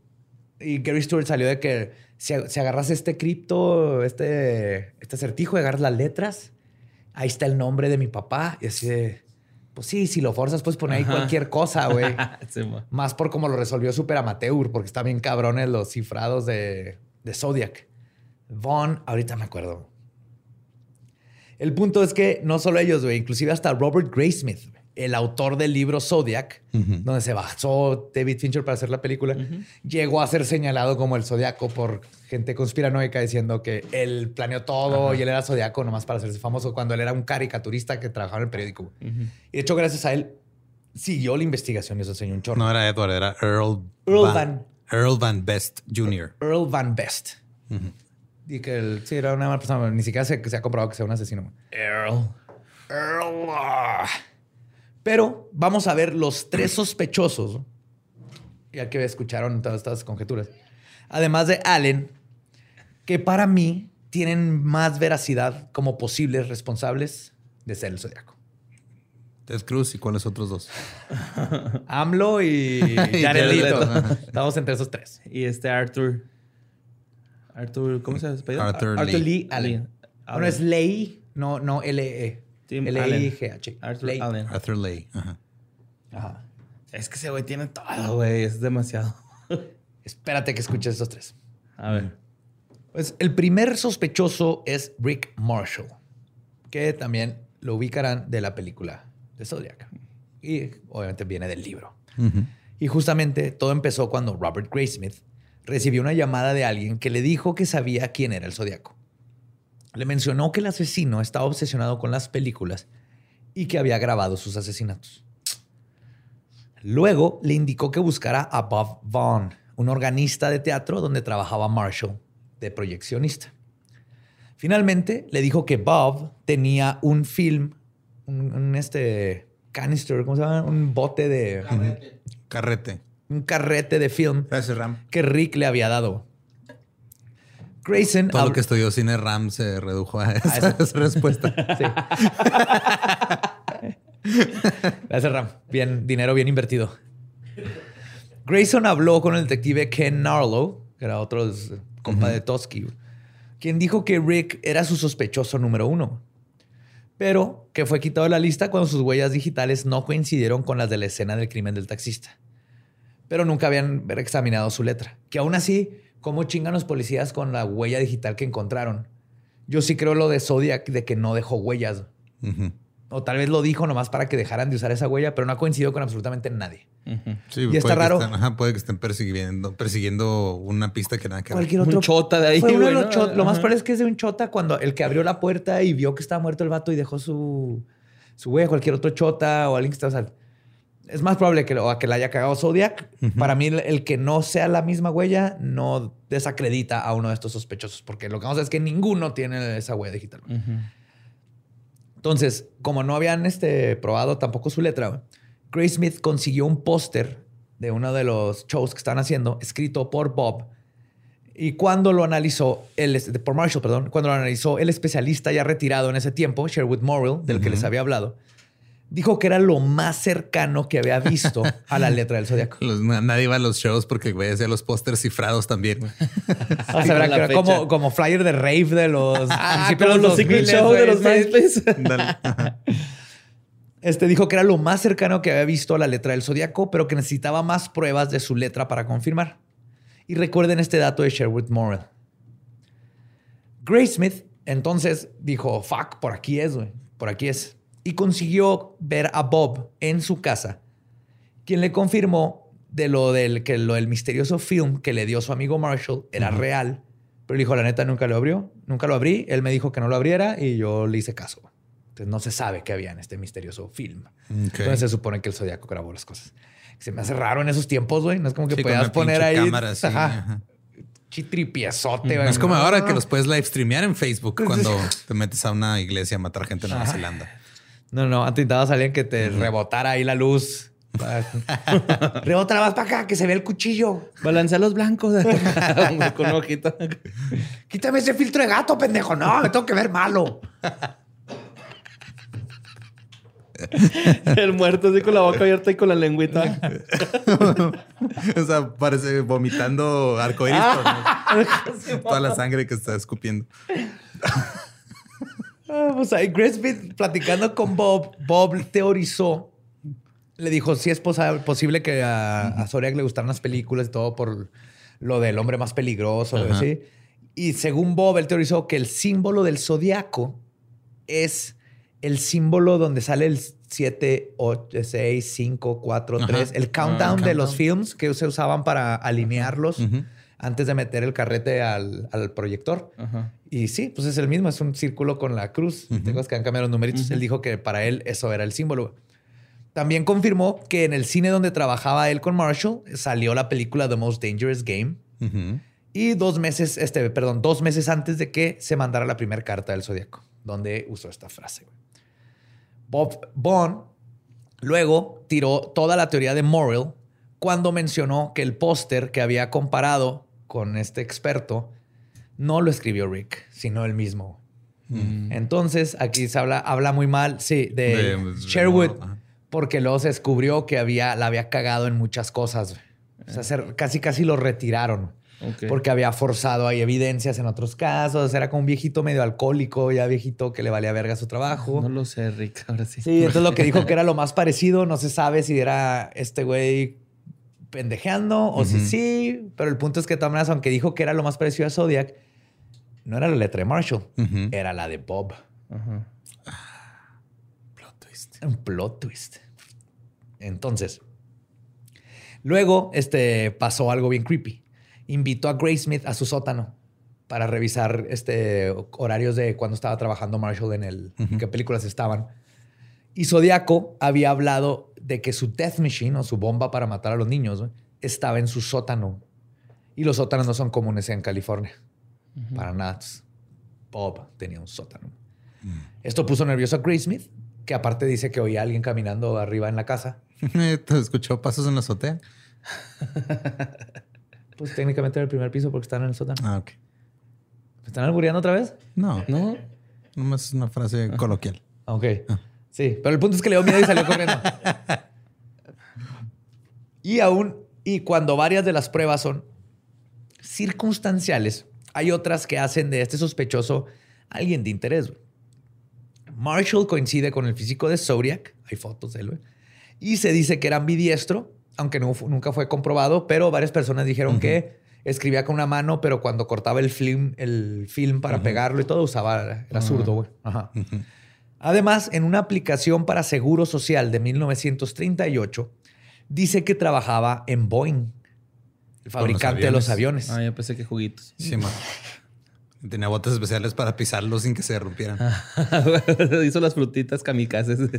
Y Gary Stewart salió de que si, agarras este cripto, este, este acertijo y agarras las letras, ahí está el nombre de mi papá. Y así de. Pues sí, si lo forzas, puedes poner ahí cualquier cosa, güey. Más por cómo lo resolvió Super Amateur, porque está bien cabrones los cifrados de, de Zodiac. Vaughn, ahorita me acuerdo. El punto es que no solo ellos, güey, inclusive hasta Robert Graysmith, el autor del libro Zodiac, donde se basó David Fincher para hacer la película, llegó a ser señalado como el Zodiaco por gente conspiranoica diciendo que él planeó todo y él era Zodiaco nomás para hacerse famoso cuando él era un caricaturista que trabajaba en el periódico. Y de hecho, gracias a él, siguió la investigación y eso enseñó un chorro. No era Edward, era Earl, Earl Van, Earl Van Best Jr. Earl Van Best. Y que él, sí, era una mala persona. Ni siquiera se, se ha comprobado que sea un asesino. Earl. Earl. Pero vamos a ver los tres sospechosos, ya que escucharon todas estas conjeturas. Además de Allen, que para mí tienen más veracidad como posibles responsables de ser el zodiaco. Ted Cruz y cuáles otros dos? AMLO y Jared Estamos entre esos tres. Y este Arthur. Arthur, ¿cómo se llama? Arthur, Arthur Lee, Allen. Bueno, es Ley, no, no L-E. L-I-G-H. Arthur Allen. Arthur Ley. Ajá. Es que ese güey tiene todo, güey. Es demasiado. Espérate que escuches estos tres. A ver. Pues el primer sospechoso es Rick Marshall, que también lo ubicarán de la película de Zodiac. Y obviamente viene del libro. Y justamente todo empezó cuando Robert Graysmith recibió una llamada de alguien que le dijo que sabía quién era el Zodiaco. Le mencionó que el asesino estaba obsesionado con las películas y que había grabado sus asesinatos. Luego le indicó que buscara a Bob Vaughn, un organista de teatro donde trabajaba Marshall, de proyeccionista. Finalmente le dijo que Bob tenía un film, un, este canister, ¿cómo se llama? Un bote de... Carrete. carrete. Un carrete de film Gracias, Ram. que Rick le había dado. Grayson... Todo lo que estudió cine Ram se redujo a esa, respuesta. Sí. Gracias, Ram. Bien, dinero bien invertido. Grayson habló con el detective Ken Narlow, que era otro compa de Toski, quien dijo que Rick era su sospechoso número uno, pero que fue quitado de la lista cuando sus huellas digitales no coincidieron con las de la escena del crimen del taxista. Pero nunca habían examinado su letra. Que aún así, ¿cómo chingan los policías con la huella digital que encontraron? Yo sí creo lo de Zodiac de que no dejó huellas. O tal vez lo dijo nomás para que dejaran de usar esa huella, pero no ha coincidido con absolutamente nadie y está raro. puede que estén persiguiendo, persiguiendo una pista que nada que Cualquier otro. Un chota de ahí. Lo más probable es que es de un chota cuando el que abrió la puerta y vio que estaba muerto el vato y dejó su, su huella, cualquier otro chota o alguien que está. Es más probable que, lo, que la haya cagado Zodiac. Para mí, el, que no sea la misma huella no desacredita a uno de estos sospechosos, porque lo que vamos a ver es que ninguno tiene esa huella digital. Entonces, como no habían este, probado tampoco su letra, Grace Smith consiguió un póster de uno de los shows que están haciendo, escrito por Bob. Y cuando lo analizó, el, por Marshall, perdón, cuando lo analizó el especialista ya retirado en ese tiempo, Sherwood Morrill, del que les había hablado, dijo que era lo más cercano que había visto a la letra del zodiaco. nadie iba a los shows porque güey hacía los pósters cifrados también. o sea, era como, como flyer de rave de los ah, pero los, secret shows de los MySpace. Este dijo que era lo más cercano que había visto a la letra del zodiaco, pero que necesitaba más pruebas de su letra para confirmar. Y recuerden este dato de Sherwood Morrill. Gray Smith entonces dijo, fuck, por aquí es, güey, por aquí es. Y consiguió ver a Bob en su casa, quien le confirmó de lo del, que lo del misterioso film que le dio su amigo Marshall era real. Pero dijo, la neta, nunca lo abrió, nunca lo abrí. Él me dijo que no lo abriera y yo le hice caso. Entonces no se sabe qué había en este misterioso film. Entonces se supone que el Zodíaco grabó las cosas. Se me hace raro en esos tiempos, güey. No es como que puedas poner ahí. Cámara, sí, ajá. Chitripiezote, güey. es como ahora que los puedes live streamear en Facebook cuando te metes a una iglesia a matar gente en Nueva Zelanda. No, no, antes intentaba salir que te rebotara ahí la luz. Rebota más para acá, que se ve el cuchillo. Balancea los blancos con ojito. Quítame ese filtro de gato, pendejo. No, me tengo que ver malo. El muerto así con la boca abierta y con la lengüita. o sea, parece vomitando arcoíris. Ah, Toda la sangre que está escupiendo. Ah, pues ahí platicando con Bob, Bob teorizó, le dijo si es posible que a, a Zodiac le gustaran las películas y todo por lo del hombre más peligroso. ¿sí? Y según Bob, él teorizó que el símbolo del zodiaco es el símbolo donde sale el 7, 8, 6, 5, 4, 3, el countdown de los films que se usaban para alinearlos antes de meter el carrete al, proyector. Y sí, pues es el mismo, es un círculo con la cruz. Tengo que han cambiado los numeritos. Él dijo que para él eso era el símbolo. También confirmó que en el cine donde trabajaba él con Marshall salió la película The Most Dangerous Game. Y dos meses, este, perdón, dos meses antes de que se mandara la primera carta del Zodíaco, donde usó esta frase. Bob Bond luego tiró toda la teoría de Morrill cuando mencionó que el póster que había comparado con este experto no lo escribió Rick, sino él mismo. Mm. Entonces, aquí se habla, habla muy mal, sí, de, Sherwood, porque luego se descubrió que había, la había cagado en muchas cosas. O sea, casi casi lo retiraron. Porque había forzado ahí evidencias en otros casos. Era como un viejito medio alcohólico, ya viejito que le valía verga su trabajo. No lo sé, Rick, ahora sí. Sí, entonces lo que dijo que era lo más parecido, no se sabe si era este güey pendejeando o si sí, pero el punto es que de todas maneras, aunque dijo que era lo más parecido a Zodiac, no era la letra de Marshall, era la de Bob. plot twist. Un plot twist. Entonces, luego este, pasó algo bien creepy. Invitó a Grace Smith a su sótano para revisar este, horarios de cuando estaba trabajando Marshall en, el, en qué películas estaban. Y Zodiaco había hablado de que su Death Machine o su bomba para matar a los niños estaba en su sótano. Y los sótanos no son comunes en California. Para nada. Bob tenía un sótano. Mm. Esto puso nervioso a Grace Smith, que aparte dice que oía a alguien caminando arriba en la casa. ¿Te escuchó pasos en la azotea? pues técnicamente era el primer piso porque están en el sótano. Ah, ok. ¿Me están albureando otra vez? No. No. Nomás es una frase coloquial. Ok. Ah. Sí, pero el punto es que le dio miedo y salió corriendo. y aún, y cuando varias de las pruebas son circunstanciales, hay otras que hacen de este sospechoso alguien de interés. Marshall coincide con el físico de Zodiac, hay fotos de él, y se dice que era ambidiestro, aunque nunca fue comprobado, pero varias personas dijeron que escribía con una mano, pero cuando cortaba el film, el film para pegarlo y todo, usaba, era zurdo, güey. Ajá. Además, en una aplicación para seguro social de 1938, dice que trabajaba en Boeing, el fabricante de los aviones. Ah, yo pensé que juguitos. Sí, man. Tenía botas especiales para pisarlos sin que se rompieran. Hizo las frutitas kamikazes.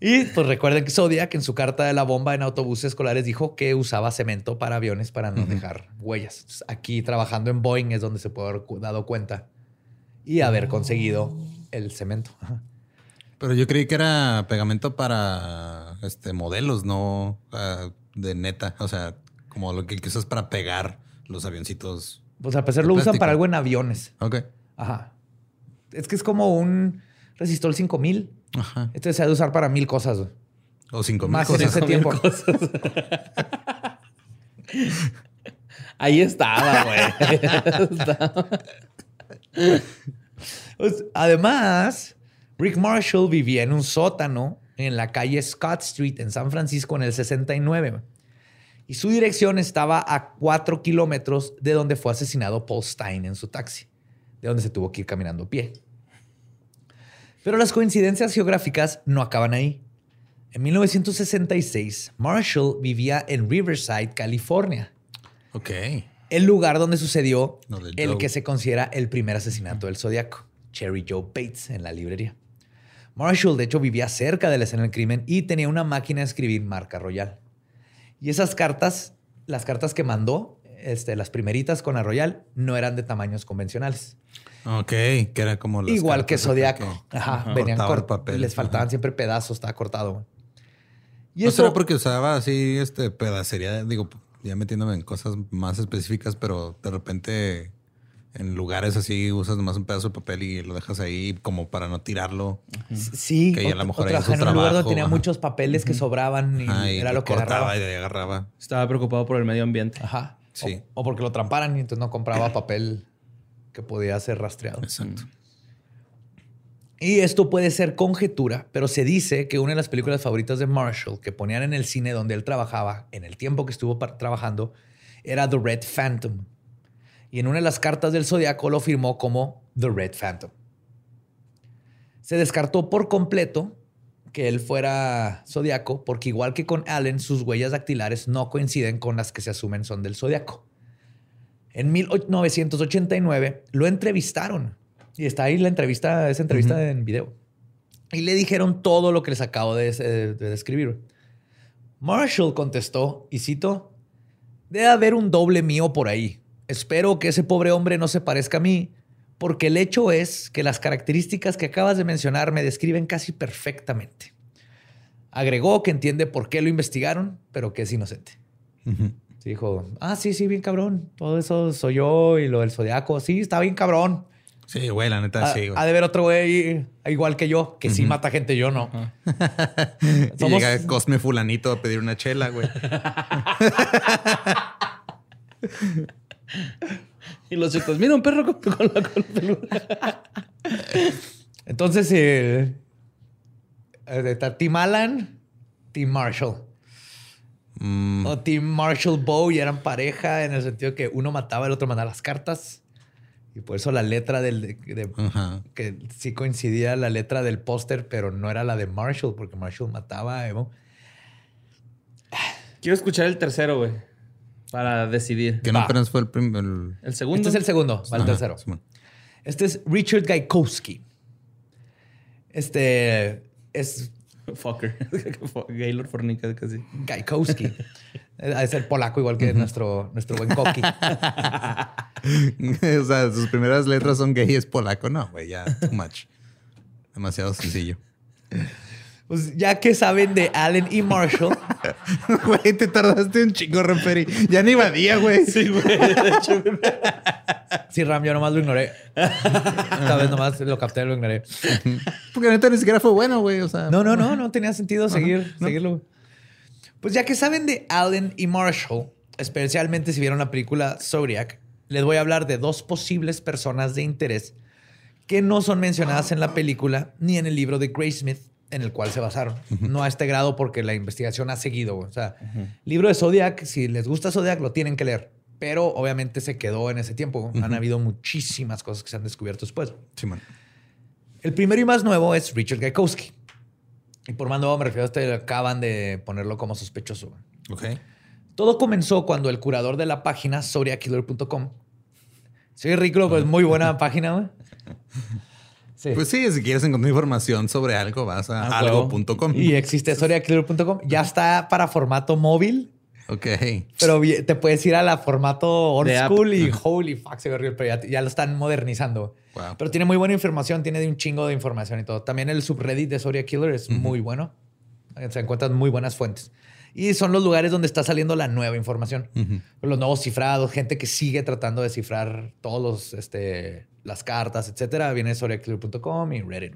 y pues recuerden que Zodiac en su carta de la bomba en autobuses escolares dijo que usaba cemento para aviones para no dejar huellas. aquí trabajando en Boeing es donde se puede haber dado cuenta y haber conseguido el cemento. Pero yo creí que era pegamento para este modelos, no ah, de neta. O sea, como lo que, usas para pegar los avioncitos. Pues a pesar lo usan para algo en aviones. Ok. Ajá. Es que es como un resistor 5000. Ajá. Este se ha de usar para mil cosas. O cinco mil Más cosas. en ese tiempo. Ahí estaba, güey. Pues, además, Rick Marshall vivía en un sótano en la calle Scott Street en San Francisco en el 69. Y su dirección estaba a cuatro kilómetros de donde fue asesinado Paul Stein en su taxi, de donde se tuvo que ir caminando a pie. Pero las coincidencias geográficas no acaban ahí. En 1966, Marshall vivía en Riverside, California. Ok el lugar donde sucedió el que se considera el primer asesinato del Zodiaco, Cherry Joe Bates, en la librería. Marshall, de hecho, vivía cerca de la escena del crimen y tenía una máquina de escribir marca Royal. Y esas cartas, las cartas que mandó, este, las primeritas con la Royal, no eran de tamaños convencionales. Ok, que era como Igual que Zodiaco. Ajá, venían papel. Les faltaban siempre pedazos, estaba cortado. Y eso era porque usaba así este pedacería, digo, ya metiéndome en cosas más específicas, pero de repente en lugares así usas nomás un pedazo de papel y lo dejas ahí como para no tirarlo. Sí, que a lo mejor en un lugar donde tenía muchos papeles que sobraban y, era lo que agarraba. y agarraba. Estaba preocupado por el medio ambiente. Ajá. Sí. O, porque lo tramparan y entonces no compraba papel que podía ser rastreado. Exacto. Y esto puede ser conjetura, pero se dice que una de las películas favoritas de Marshall que ponían en el cine donde él trabajaba, en el tiempo que estuvo trabajando, era The Red Phantom. Y en una de las cartas del Zodiaco lo firmó como The Red Phantom. Se descartó por completo que él fuera Zodiaco, porque igual que con Allen, sus huellas dactilares no coinciden con las que se asumen son del Zodiaco. En 1989 lo entrevistaron y está ahí la entrevista, esa entrevista en video. Y le dijeron todo lo que les acabo de, describir. Marshall contestó, y cito, debe haber un doble mío por ahí. Espero que ese pobre hombre no se parezca a mí, porque el hecho es que las características que acabas de mencionar me describen casi perfectamente. Agregó que entiende por qué lo investigaron, pero que es inocente. Dijo, ah, sí, sí, bien cabrón. Todo eso soy yo y lo del zodiaco. Sí, está bien cabrón. Sí, güey, la neta, sí, güey. Ha de ver otro güey igual que yo, que sí mata gente, yo no. y llega Cosme Fulanito a pedir una chela, güey. y los chicos, mira un perro con, la peluda. Entonces, eh, eh, está Tim Allen, Tim Marshall. Mm. O Team Marshall Bow y eran pareja en el sentido que uno mataba, el otro mandaba las cartas. Y por eso la letra del... que sí coincidía la letra del póster, pero no era la de Marshall, porque Marshall mataba a Evo. Quiero escuchar el tercero, güey. Para decidir. Que no apenas fue el primero. El... segundo. Este es el segundo, va el tercero. Este es Richard Gaikowski. Este es. Fucker. Gaylord Fornica, casi. Gaikowski. Es el polaco, igual que nuestro, nuestro buen Koki. o sea, sus primeras letras son gay, es polaco. No, güey, ya, too much. Demasiado sencillo. Pues ya que saben de Allen y Marshall. Güey, te tardaste un chingo, Reperi. Ya ni vadía, güey. Sí, güey. Sí, Ram, yo nomás lo ignoré. Esta vez nomás lo capté y lo ignoré. Porque neta ni siquiera fue bueno, güey. O sea. No, no, no, no tenía sentido seguir, seguirlo. Pues ya que saben de Allen y Marshall, especialmente si vieron la película Zodiac, les voy a hablar de dos posibles personas de interés que no son mencionadas en la película ni en el libro de Grace Smith en el cual se basaron. No a este grado porque la investigación ha seguido. O sea, libro de Zodiac, si les gusta Zodiac, lo tienen que leer. Pero obviamente se quedó en ese tiempo. Han habido muchísimas cosas que se han descubierto después. Sí, man. El primero y más nuevo es Richard Gaikowski. Y por más nuevo me refiero a este, acaban de ponerlo como sospechoso. Ok. Todo comenzó cuando el curador de la página zodiackiller.com. Sí, ridículo, pero es muy buena página, güey. Pues sí, si quieres encontrar información sobre algo, vas a ah, algo.com. Y existe historiaclear.com. Ya está para formato móvil. Ok. Pero te puedes ir a la formato old school y holy fuck, se ve pero ya, lo están modernizando. Pero tiene muy buena información, tiene un chingo de información y todo. También el subreddit de Soria Killer es muy bueno. Se encuentran muy buenas fuentes. Y son los lugares donde está saliendo la nueva información. Los nuevos cifrados, gente que sigue tratando de cifrar todos los este, las cartas, etcétera, viene de y Reddit.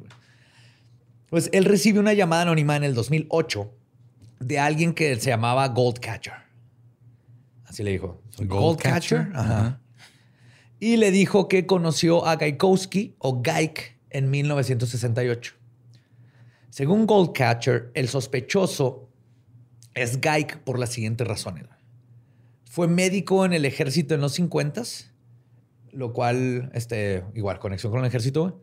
Pues él recibe una llamada anónima en el 2008 de alguien que se llamaba Goldcatcher. Así le dijo. Goldcatcher. Ajá. Y le dijo que conoció a Gaikowski o Gaik en 1968. Según Goldcatcher, el sospechoso es Gaik por las siguientes razones. Fue médico en el ejército en los 50s lo cual, este, igual, conexión con el ejército.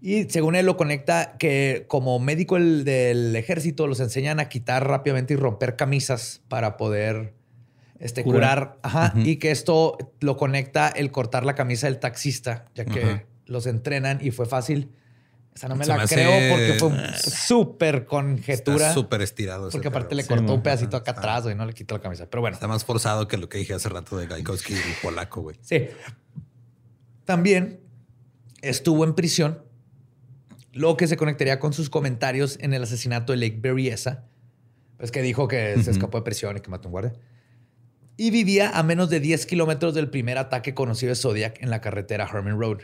Y según él lo conecta que como médico del ejército los enseñan a quitar rápidamente y romper camisas para poder este, curar. Ajá, Y que esto lo conecta el cortar la camisa del taxista, ya que los entrenan y fue fácil. Esa no me la creo porque fue súper conjetura. Súper estirado. Porque aparte le cortó un pedacito acá atrás, y no le quitó la camisa. Pero bueno. Está más forzado que lo que dije hace rato de Gaikowski y polaco, güey. Sí. También estuvo en prisión, lo que se conectaría con sus comentarios en el asesinato de Lake Berryessa, pues que dijo que se escapó de prisión y que mató a un guardia. Y vivía a menos de 10 kilómetros del primer ataque conocido de Zodiac en la carretera Herman Road.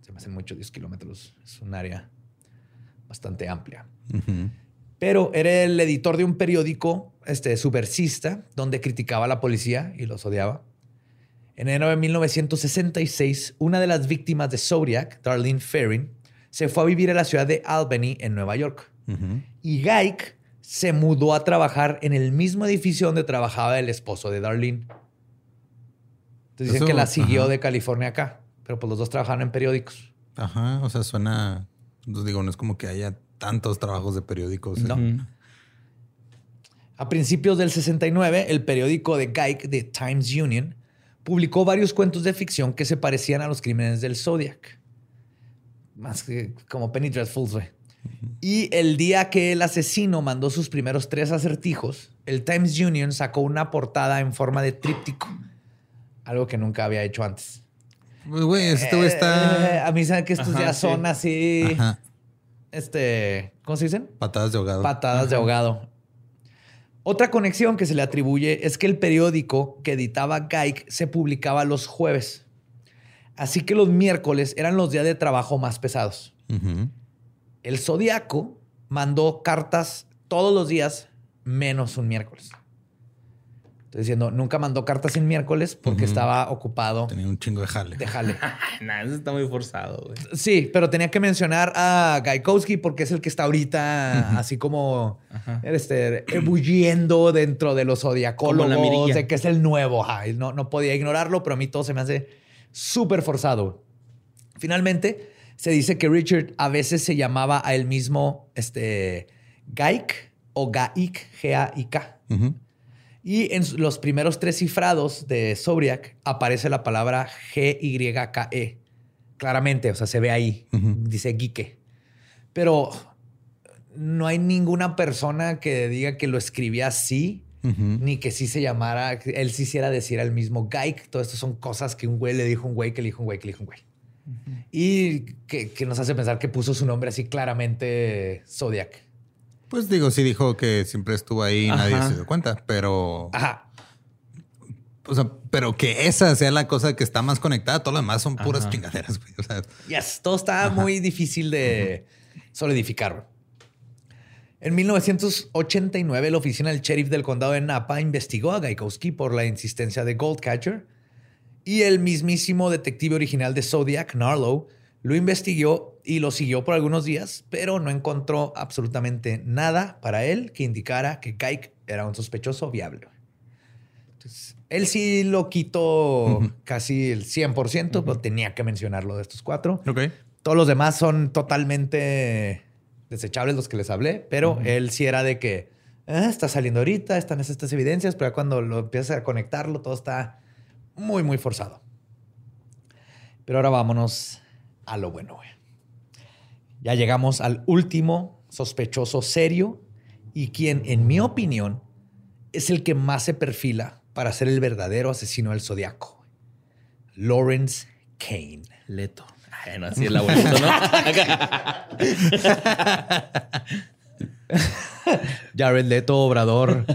Se me hacen muchos 10 kilómetros. Es un área bastante amplia. Pero era el editor de un periódico este, subversista donde criticaba a la policía y los odiaba. En enero de 1966, una de las víctimas de Zodiac, Darlene Ferrin, se fue a vivir a la ciudad de Albany, en Nueva York. Y Gaik se mudó a trabajar en el mismo edificio donde trabajaba el esposo de Darlene. Entonces dicen que la siguió de California acá, pero pues los dos trabajaban en periódicos. Ajá, o sea, suena, entonces digo, no es como que haya tantos trabajos de periódicos. No. A principios del 69, el periódico de Gaik, The Times Union, publicó varios cuentos de ficción que se parecían a los crímenes del Zodiac. Más que como Penny Dreadfuls, güey. Y el día que el asesino mandó sus primeros tres acertijos, el Times Union sacó una portada en forma de tríptico. Algo que nunca había hecho antes. Pues, güey, güey está. Eh, a mí saben que estos ya son así. Este. ¿Cómo se dicen? Patadas de ahogado. Patadas de ahogado. Otra conexión que se le atribuye es que el periódico que editaba Gaik se publicaba los jueves. Así que los miércoles eran los días de trabajo más pesados. El Zodíaco mandó cartas todos los días, menos un miércoles. Estoy diciendo, nunca mandó cartas en miércoles porque estaba ocupado. Tenía un chingo de jale. De jale. nah, eso está muy forzado, güey. Sí, pero tenía que mencionar a Gaikowski porque es el que está ahorita así como este, ebulliendo dentro de los zodiacólogos, de que es el nuevo. no, no podía ignorarlo, pero a mí todo se me hace súper forzado. Finalmente, se dice que Richard a veces se llamaba a él mismo este, Gaik o Gaik, G-A-I-K. Y en los primeros tres cifrados de Zodiac aparece la palabra G-Y-K-E. Claramente, o sea, se ve ahí. Dice Gike. Pero no hay ninguna persona que diga que lo escribía así, ni que sí se llamara, él sí hiciera decir al mismo Gaik. Todo esto son cosas que un güey le dijo a un güey, que le dijo un güey, que le dijo un güey. Y que, que, nos hace pensar que puso su nombre así claramente Zodiac. Pues digo, sí dijo que siempre estuvo ahí y nadie se dio cuenta, pero. Ajá. O sea, pero que esa sea la cosa que está más conectada, todo lo demás son puras chingaderas, güey. O sea, yes, todo está muy difícil de solidificar. En 1989, la oficina del sheriff del condado de Napa investigó a Gaikowski por la insistencia de Goldcatcher y el mismísimo detective original de Zodiac, Narlow, lo investigó y lo siguió por algunos días, pero no encontró absolutamente nada para él que indicara que Kike era un sospechoso viable. Entonces, él sí lo quitó casi el 100%, pero tenía que mencionarlo de estos cuatro. Todos los demás son totalmente desechables los que les hablé, pero él sí era de que ah, está saliendo ahorita, están estas evidencias, pero cuando lo empiezas a conectarlo, todo está muy, muy forzado. Pero ahora vámonos a lo bueno, güey. Ya llegamos al último sospechoso serio y quien, en mi opinión, es el que más se perfila para ser el verdadero asesino del zodiaco. Lawrence Kane. Leto. Bueno, así es la ¿no? Jared Leto, Obrador.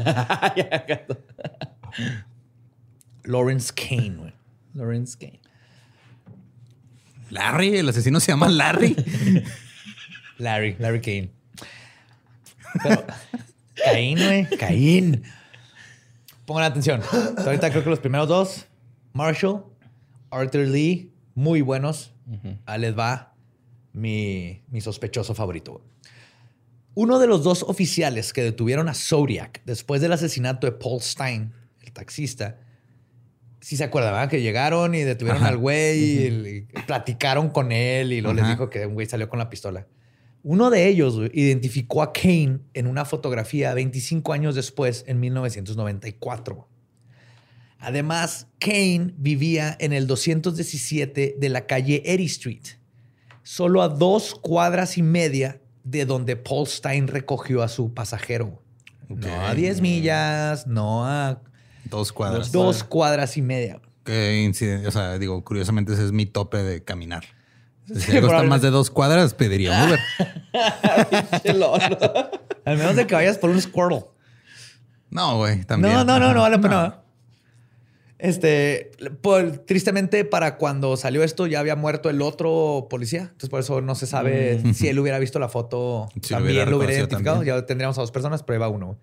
Lawrence Kane, güey. Lawrence Kane. Larry, el asesino se llama Larry. Larry, Larry Kane. Pero, Caín, güey. Caín. Pongan atención. Ahorita creo que los primeros dos, Marshall, Arthur Lee, muy buenos. A les va mi, mi sospechoso favorito. Uno de los dos oficiales que detuvieron a Zodiac después del asesinato de Paul Stein, el taxista, sí se acuerdan, Que llegaron y detuvieron al güey y, platicaron con él y luego les dijo que un güey salió con la pistola. Uno de ellos identificó a Kane en una fotografía 25 años después, en 1994. Además, Kane vivía en el 217 de la calle Erie Street, solo a dos cuadras y media de donde Paul Stein recogió a su pasajero. No a 10 millas, no a Dos cuadras. Dos cuadras y media. Que o sea, digo, curiosamente ese es mi tope de caminar. Si algo está más de dos cuadras, pediría Uber. Al menos de que vayas por un Squirtle. No, güey, también. No, no, no, no vale la pena. Este, tristemente, para cuando salió esto, ya había muerto el otro policía. Entonces, por eso no se sabe mm. si él hubiera visto la foto. también lo hubiera identificado. Ya tendríamos a dos personas, pero iba uno.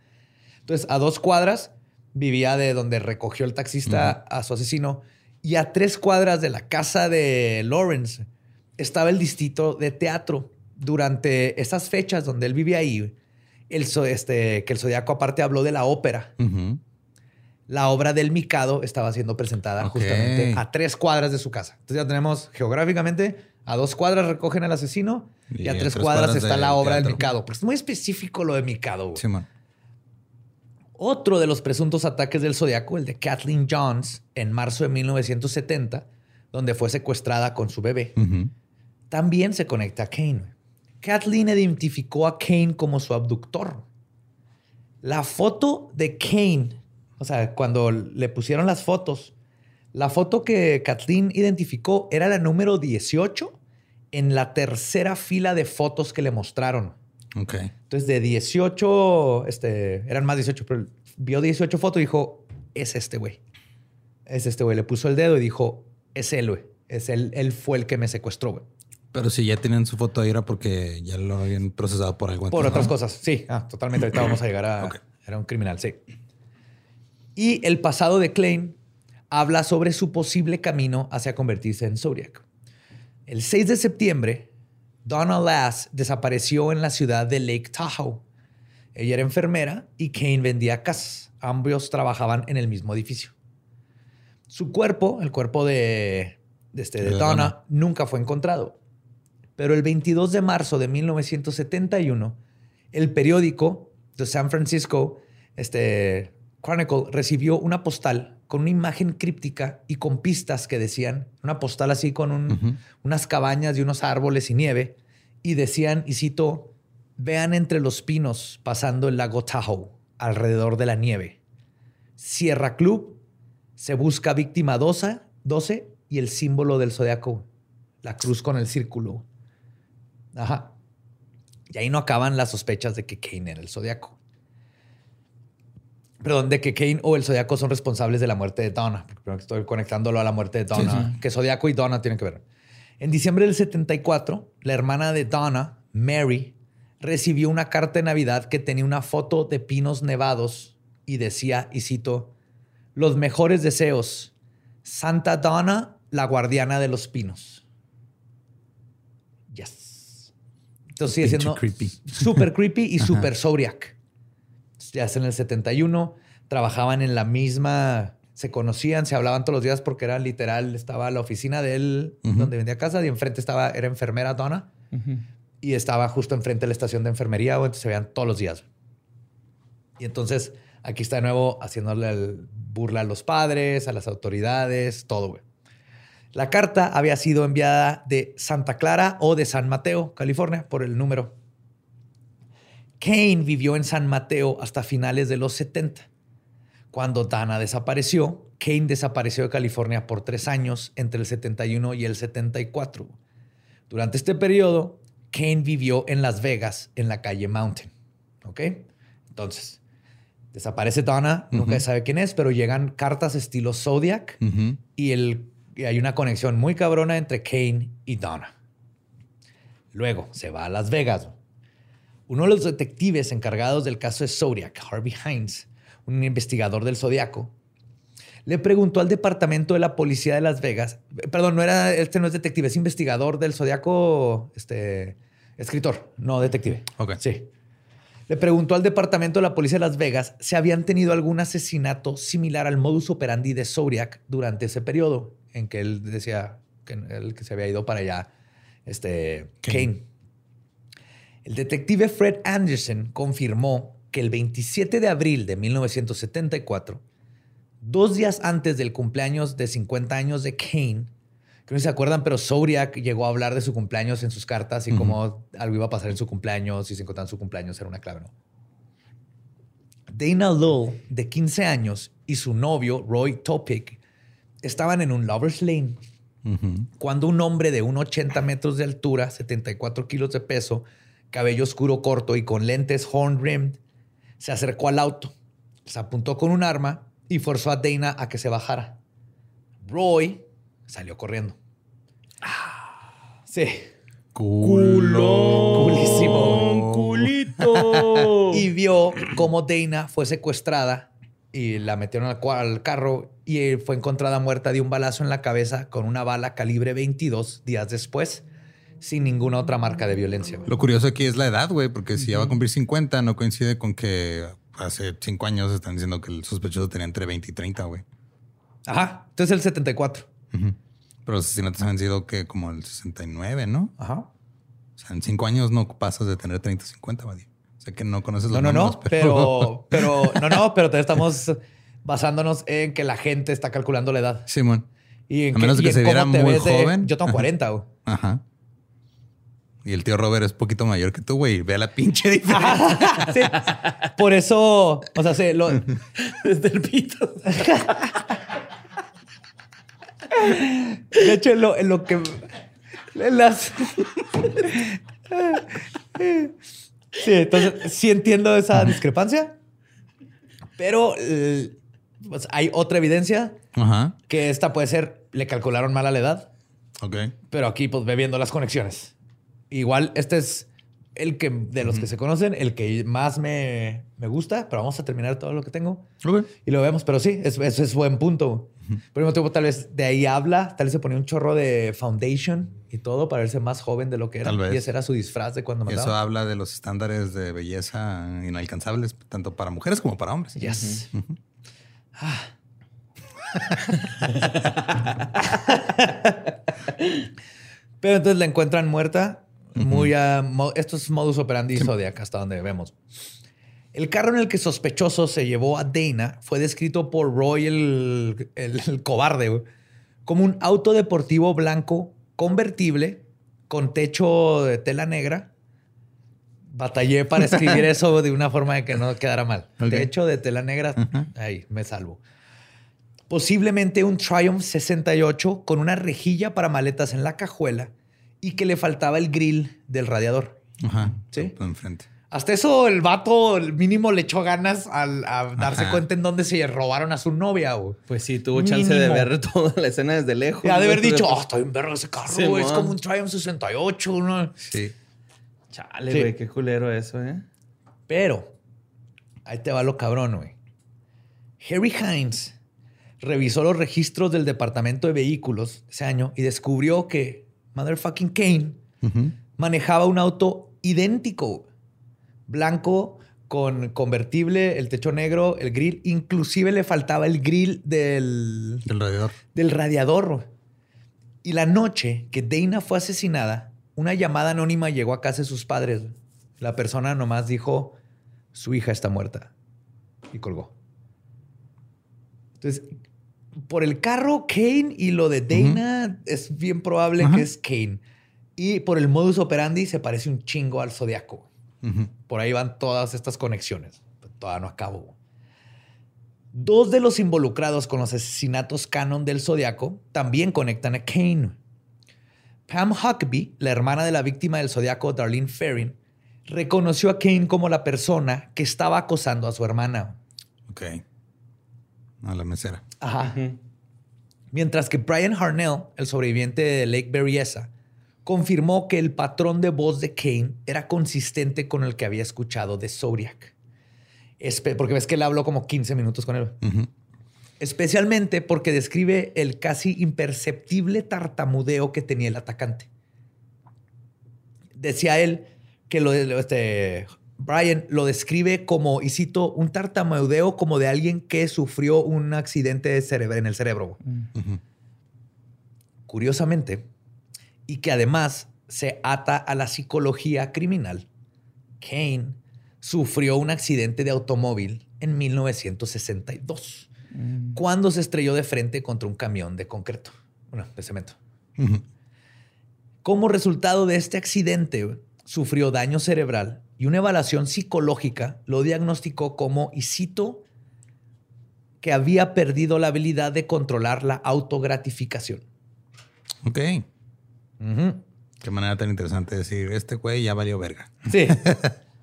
Entonces, a dos cuadras vivía de donde recogió el taxista a su asesino. Y a tres cuadras de la casa de Lawrence estaba el distrito de teatro. Durante esas fechas donde él vivía ahí, el, este, que el Zodiaco aparte habló de la ópera. La obra del Mikado estaba siendo presentada justamente a tres cuadras de su casa. Entonces ya tenemos geográficamente a dos cuadras recogen al asesino y, a, tres, cuadras, está la obra del Mikado. Porque es muy específico lo de Mikado. Sí, man. Otro de los presuntos ataques del Zodiaco, el de Kathleen Johns, en marzo de 1970, donde fue secuestrada con su bebé, también se conecta a Kane. Kathleen identificó a Kane como su abductor. La foto de Kane, o sea, cuando le pusieron las fotos, la foto que Kathleen identificó era la número 18 en la tercera fila de fotos que le mostraron. Ok. Entonces, de 18, este, eran más 18, pero vio 18 fotos y dijo, es este güey. Es este güey. Le puso el dedo y dijo, es él, güey. Es él, él fue el que me secuestró, güey. Pero si ya tenían su foto ahí era porque ya lo habían procesado por algo. Por otras cosas, sí. Ah, totalmente. Ahorita vamos a llegar a... Era un criminal, sí. Y el pasado de Klein habla sobre su posible camino hacia convertirse en Zodiac. El 6 de septiembre, Donna Lass desapareció en la ciudad de Lake Tahoe. Ella era enfermera y Kane vendía casas. Ambos trabajaban en el mismo edificio. Su cuerpo, el cuerpo de, este, de Donna, nunca fue encontrado. Pero el 22 de marzo de 1971, el periódico The San Francisco este, Chronicle recibió una postal con una imagen críptica y con pistas que decían, una postal así con unas cabañas y unos árboles y nieve, y decían, y cito, vean entre los pinos pasando el lago Tahoe, alrededor de la nieve. Sierra Club, se busca víctima 12, 12 y el símbolo del zodiaco, la cruz con el círculo. Ajá. Y ahí no acaban las sospechas de que Kane era el zodiaco perdón, de que Kane o el Zodiaco son responsables de la muerte de Donna. Porque estoy conectándolo a la muerte de Donna. Que Zodiaco y Donna tienen que ver. En diciembre del 74, la hermana de Donna, Mary, recibió una carta de Navidad que tenía una foto de pinos nevados y decía, y cito, los mejores deseos, Santa Donna, la guardiana de los pinos. Yes. Entonces sigue siendo super creepy y super zodiac. Ya es en el 71, trabajaban en la misma, se conocían, se hablaban todos los días porque era literal, estaba la oficina de él donde vendía casa y enfrente estaba, era enfermera Donna. Y estaba justo enfrente de la estación de enfermería, o entonces se veían todos los días. Y entonces aquí está de nuevo haciéndole burla a los padres, a las autoridades, todo, güey. La carta había sido enviada de Santa Clara o de San Mateo, California, por el número Kane vivió en San Mateo hasta finales de los 70. Cuando Dana desapareció, Kane desapareció de California por tres años entre el 71 y el 74. Durante este periodo, Kane vivió en Las Vegas, en la calle Mountain. ¿Ok? Entonces, desaparece Donna, nunca se sabe quién es, pero llegan cartas estilo Zodiac y, y hay una conexión muy cabrona entre Kane y Donna. Luego se va a Las Vegas. Uno de los detectives encargados del caso de Zodiac, Harvey Hines, un investigador del Zodiaco, le preguntó al departamento de la policía de Las Vegas, perdón, no era, este no es detective, es investigador del Zodiaco, este, escritor, no detective. Ok. Sí. Le preguntó al departamento de la policía de Las Vegas si habían tenido algún asesinato similar al modus operandi de Zodiac durante ese periodo en que él decía que, él, que se había ido para allá, este, Kane. El detective Fred Anderson confirmó que el 27 de abril de 1974, dos días antes del cumpleaños de 50 años de Kane, que no se acuerdan, pero Zodiac llegó a hablar de su cumpleaños en sus cartas y cómo algo iba a pasar en su cumpleaños y se encontraban su cumpleaños era una clave, ¿no? Dana Lull, de 15 años, y su novio, Roy Topic, estaban en un Lover's Lane cuando un hombre de 1,80 metros de altura, 74 kilos de peso, cabello oscuro corto y con lentes horn rimmed, se acercó al auto, se apuntó con un arma y forzó a Dana a que se bajara. Roy salió corriendo. Ah, sí. Culo. Culísimo. Culito. y vio cómo Dana fue secuestrada y la metieron al, carro y fue encontrada muerta de un balazo en la cabeza con una bala calibre 22 días después sin ninguna otra marca de violencia. Lo curioso aquí es la edad, güey, porque si ya va a cumplir 50, no coincide con que hace cinco años están diciendo que el sospechoso tenía entre 20 y 30, güey. Ajá, entonces el 74. Pero los asesinatos han sido que como el 69, ¿no? Ajá. O sea, en cinco años no pasas de tener 30 o 50, güey. Sé que no conoces los no, números, no, pero... pero... no, no, pero estamos basándonos en que la gente está calculando la edad. Simón. y a menos que, se viera muy joven. yo tengo 40, güey. Ajá. Y el tío Robert es poquito mayor que tú, güey. Ve la pinche diferencia. Por eso, o sea, se lo... Desde el pito. De hecho, en lo, en lo que... las... Sí, entonces sí entiendo esa discrepancia, pero pues, hay otra evidencia que esta puede ser, le calcularon mal a la edad. Ok. Pero aquí, pues, ve viendo las conexiones. Igual, este es el que, de los que se conocen, el que más me, gusta, pero vamos a terminar todo lo que tengo. Y lo vemos, pero sí, eso, es buen punto. Por mismo tiempo, tal vez de ahí habla, tal vez se ponía un chorro de foundation y todo para verse más joven de lo que era. Y ese era su disfraz de cuando me Eso habla de los estándares de belleza inalcanzables, tanto para mujeres como para hombres. Yes. ah. Pero entonces la encuentran muerta. Muy a, esto es modus operandi Zodiac, hasta donde vemos. El carro en el que sospechoso se llevó a Dana fue descrito por Roy el, el, cobarde como un auto deportivo blanco convertible con techo de tela negra. Batallé para escribir eso de una forma de que no quedara mal. Techo de tela negra, ahí me salvo. Posiblemente un Triumph 68 con una rejilla para maletas en la cajuela y que le faltaba el grill del radiador. Ajá. Sí. Enfrente. Hasta eso el vato el mínimo le echó ganas al a darse cuenta en dónde se robaron a su novia. Pues sí, tuvo chance de ver toda la escena desde lejos. Ya de haber dicho, oh, estoy en verga ese carro, Es como un Triumph 68, ¿no? Sí. Chale, güey, qué culero eso, ¿eh? Pero, ahí te va lo cabrón, güey. Harry Hines revisó los registros del departamento de vehículos ese año y descubrió que motherfucking Kane manejaba un auto idéntico, blanco, con convertible, el techo negro, el grill. Inclusive le faltaba el grill del... Del radiador. Del radiador. Y la noche que Dana fue asesinada, una llamada anónima llegó a casa de sus padres. La persona nomás dijo, su hija está muerta. Y colgó. Entonces, por el carro Kane y lo de Dana es bien probable que es Kane. Y por el modus operandi se parece un chingo al Zodiaco. Por ahí van todas estas conexiones. Todavía no acabo. Dos de los involucrados con los asesinatos canon del Zodiaco también conectan a Kane. Pam Huckabee, la hermana de la víctima del Zodiaco, Darlene Ferrin, reconoció a Kane como la persona que estaba acosando a su hermana. Ok. A la mesera. Ajá. Mientras que Brian Harnell, el sobreviviente de Lake Berryessa, confirmó que el patrón de voz de Kane era consistente con el que había escuchado de Zodiac. Porque ves que él habló como 15 minutos con él. Especialmente porque describe el casi imperceptible tartamudeo que tenía el atacante. Decía él que lo, este, Brian lo describe como, y cito, un tartamudeo como de alguien que sufrió un accidente de en el cerebro. Mm. Curiosamente, y que además se ata a la psicología criminal, Kane sufrió un accidente de automóvil en 1962, mm. cuando se estrelló de frente contra un camión de concreto, bueno, de cemento. Como resultado de este accidente, sufrió daño cerebral y una evaluación psicológica lo diagnosticó como, y cito, que había perdido la habilidad de controlar la autogratificación. Ok. Qué manera tan interesante de decir, este güey ya valió verga. Sí.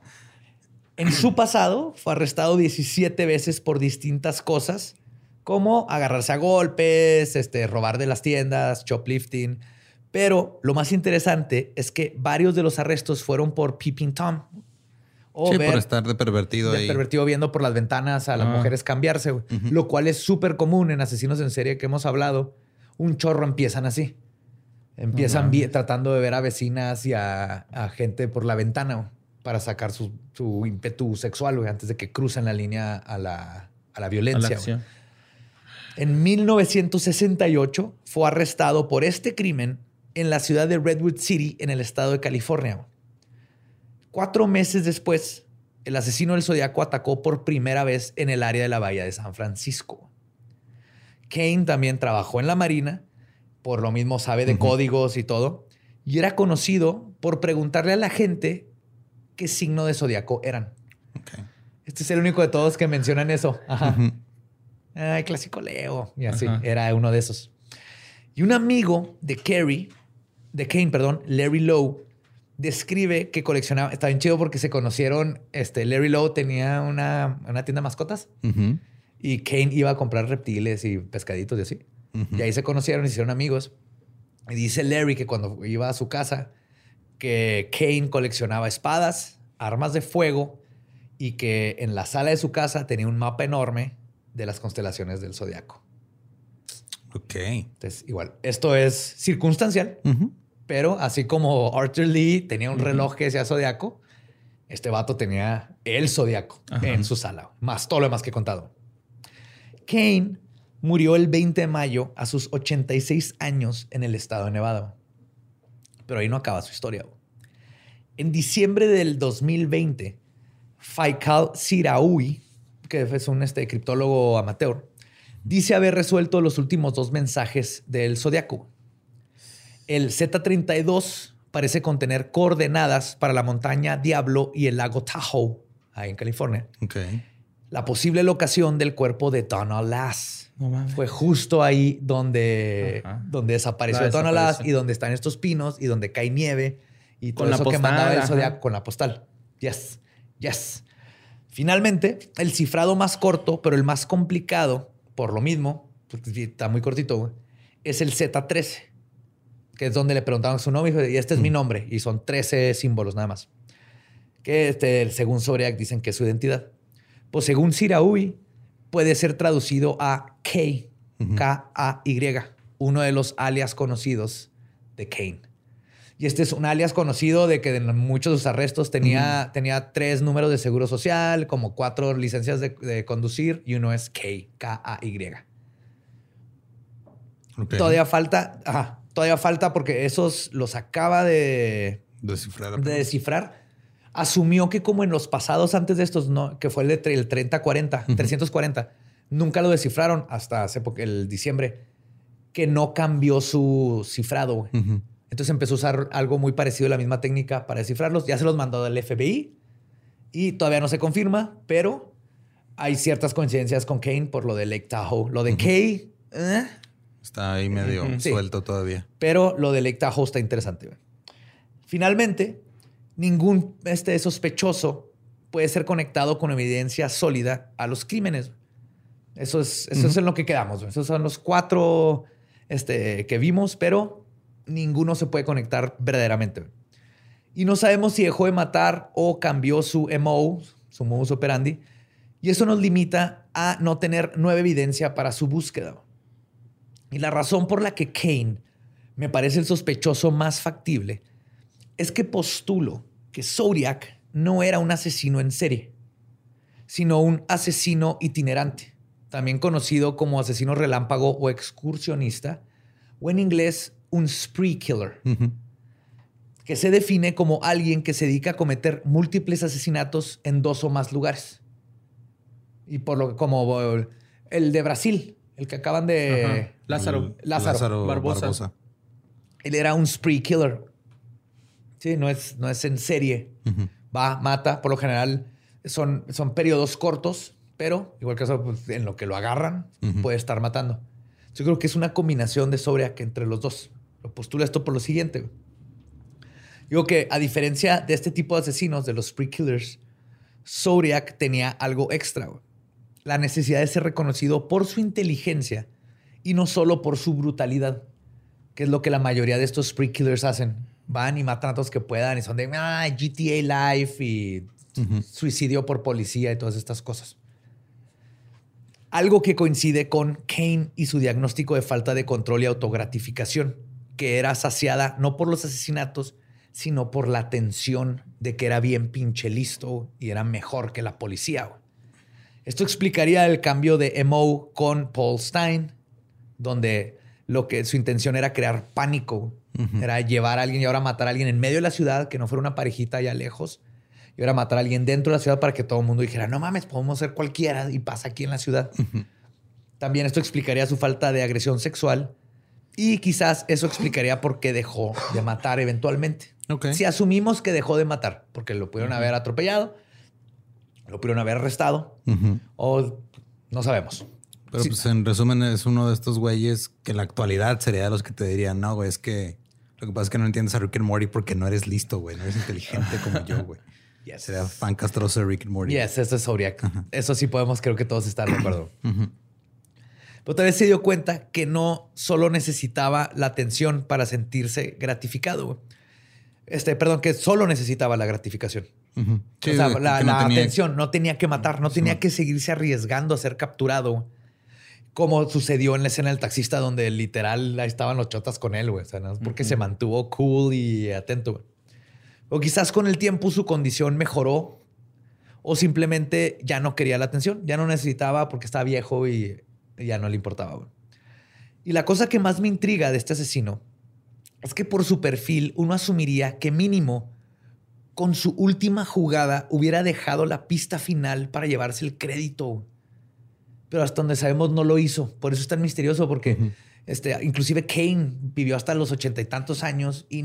en su pasado fue arrestado 17 veces por distintas cosas, como agarrarse a golpes, este, robar de las tiendas, shoplifting. Pero lo más interesante es que varios de los arrestos fueron por peeping Tom, sí, por estar de pervertido de pervertido viendo por las ventanas a las ah. mujeres cambiarse, Lo cual es súper común en asesinos en serie que hemos hablado. Un chorro empiezan así. Empiezan tratando de ver a vecinas y a, gente por la ventana para sacar su, ímpetu sexual, antes de que crucen la línea a la, violencia. en 1968 fue arrestado por este crimen en la ciudad de Redwood City, en el estado de California. Cuatro meses después, el asesino del zodiaco atacó por primera vez en el área de la bahía de San Francisco. Kane también trabajó en la Marina, por lo mismo sabe de códigos y todo, y era conocido por preguntarle a la gente qué signo de zodiaco eran. Este es el único de todos que mencionan eso. Ajá. Ay, clásico Leo. Y así, era uno de esos. Y un amigo de Kerry, de Kane, perdón, Larry Lowe, describe que coleccionaba, está bien chido porque se conocieron, este, Larry Lowe tenía una, tienda de mascotas y Kane iba a comprar reptiles y pescaditos y así. Y ahí se conocieron y hicieron amigos. Y dice Larry que cuando iba a su casa, que Kane coleccionaba espadas, armas de fuego y que en la sala de su casa tenía un mapa enorme de las constelaciones del zodiaco. Ok. Entonces, igual, esto es circunstancial, pero así como Arthur Lee tenía un reloj que decía zodiaco, este vato tenía el zodiaco en su sala, más todo lo demás que he contado. Kane murió el 20 de mayo a sus 86 años en el estado de Nevada. Pero ahí no acaba su historia. En diciembre del 2020, Faikal Siraui, que es un este, criptólogo amateur, dice haber resuelto los últimos dos mensajes del zodiaco. El Z32 parece contener coordenadas para la montaña Diablo y el lago Tahoe, ahí en California. La posible locación del cuerpo de Donna Lass. Fue justo ahí donde, donde desapareció Donna Lass y donde están estos pinos y donde cae nieve y todo eso que mandaba el zodiaco con la postal. Yes, yes. Finalmente, el cifrado más corto, pero el más complicado, por lo mismo, porque está muy cortito, es el Z13 que es donde le preguntaron su nombre y este es mi mm. nombre. Y son 13 símbolos nada más. Que este, según Zodiac dicen que es su identidad. Pues según Siraui, puede ser traducido a K, K-A-Y, uno de los alias conocidos de Kane. Y este es un alias conocido de que en muchos de sus arrestos tenía, tenía tres números de seguro social, como cuatro licencias de, conducir y uno es K, K-A-Y. Todavía falta, ajá, Todavía falta porque esos los acaba de descifrar. De descifrar. Asumió que como en los pasados antes de estos, no, que fue el, de, el 3040, 340, nunca lo descifraron hasta hace el diciembre, que no cambió su cifrado. Entonces empezó a usar algo muy parecido a la misma técnica para descifrarlos. Ya se los mandó del FBI y todavía no se confirma, pero hay ciertas coincidencias con Kane por lo de Lake Tahoe. Lo de Kane, eh, Está ahí medio suelto todavía. Pero lo de Lake Tahoe está interesante. Finalmente, ningún este sospechoso puede ser conectado con evidencia sólida a los crímenes. Eso es, eso es en lo que quedamos. Esos son los cuatro este, que vimos, pero ninguno se puede conectar verdaderamente. Y no sabemos si dejó de matar o cambió su MO, su modus operandi. Y eso nos limita a no tener nueva evidencia para su búsqueda. Y la razón por la que Kane me parece el sospechoso más factible es que postulo que Zodiac no era un asesino en serie, sino un asesino itinerante, también conocido como asesino relámpago o excursionista, o en inglés un spree killer, que se define como alguien que se dedica a cometer múltiples asesinatos en dos o más lugares. Y por lo que como el de Brasil, el que acaban de. Lázaro. Lázaro. Barbosa. Él era un spree killer. Sí, no es, no es en serie. Va, mata. Por lo general son, son periodos cortos, pero igual que eso, pues, en lo que lo agarran, puede estar matando. Yo creo que es una combinación de Zodiac entre los dos. Lo postula esto por lo siguiente. Digo que a diferencia de este tipo de asesinos, de los spree killers, Zodiac tenía algo extra la necesidad de ser reconocido por su inteligencia y no solo por su brutalidad, que es lo que la mayoría de estos spree killers hacen. Van y matan a todos que puedan y son de ah, GTA Life y suicidio por policía y todas estas cosas. Algo que coincide con Kane y su diagnóstico de falta de control y autogratificación, que era saciada no por los asesinatos, sino por la tensión de que era bien pinche listo y era mejor que la policía. Esto explicaría el cambio de MO con Paul Stein, donde lo que su intención era crear pánico, era llevar a alguien y ahora matar a alguien en medio de la ciudad, que no fuera una parejita allá lejos, y ahora matar a alguien dentro de la ciudad para que todo el mundo dijera, no mames, podemos ser cualquiera y pasa aquí en la ciudad. También esto explicaría su falta de agresión sexual y quizás eso explicaría por qué dejó de matar eventualmente. Si asumimos que dejó de matar, porque lo pudieron haber atropellado, lo pudieron haber arrestado o no sabemos. Pero pues en resumen es uno de estos güeyes que en la actualidad sería de los que te dirían, no, güey, es que lo que pasa es que no entiendes a Rick and Morty porque no eres listo, güey, no eres inteligente como yo, güey. Sería fan castroso de Rick and Morty. Yes, eso es Zodiac. Eso sí podemos, creo que todos están de acuerdo. Pero tal vez se dio cuenta que no solo necesitaba la atención para sentirse gratificado. Este, perdón, que solo necesitaba la gratificación. o sea, la, atención, no tenía que matar, no tenía que seguirse arriesgando a ser capturado. Como sucedió en la escena del taxista, donde literal ahí estaban los chotas con él, güey. O sea, porque se mantuvo cool y atento. O quizás con el tiempo su condición mejoró o simplemente ya no quería la atención, ya no necesitaba porque estaba viejo y ya no le importaba. Y la cosa que más me intriga de este asesino es que por su perfil uno asumiría que mínimo con su última jugada hubiera dejado la pista final para llevarse el crédito. Pero hasta donde sabemos no lo hizo. Por eso es tan misterioso porque este, inclusive Kane vivió hasta los ochenta y tantos años y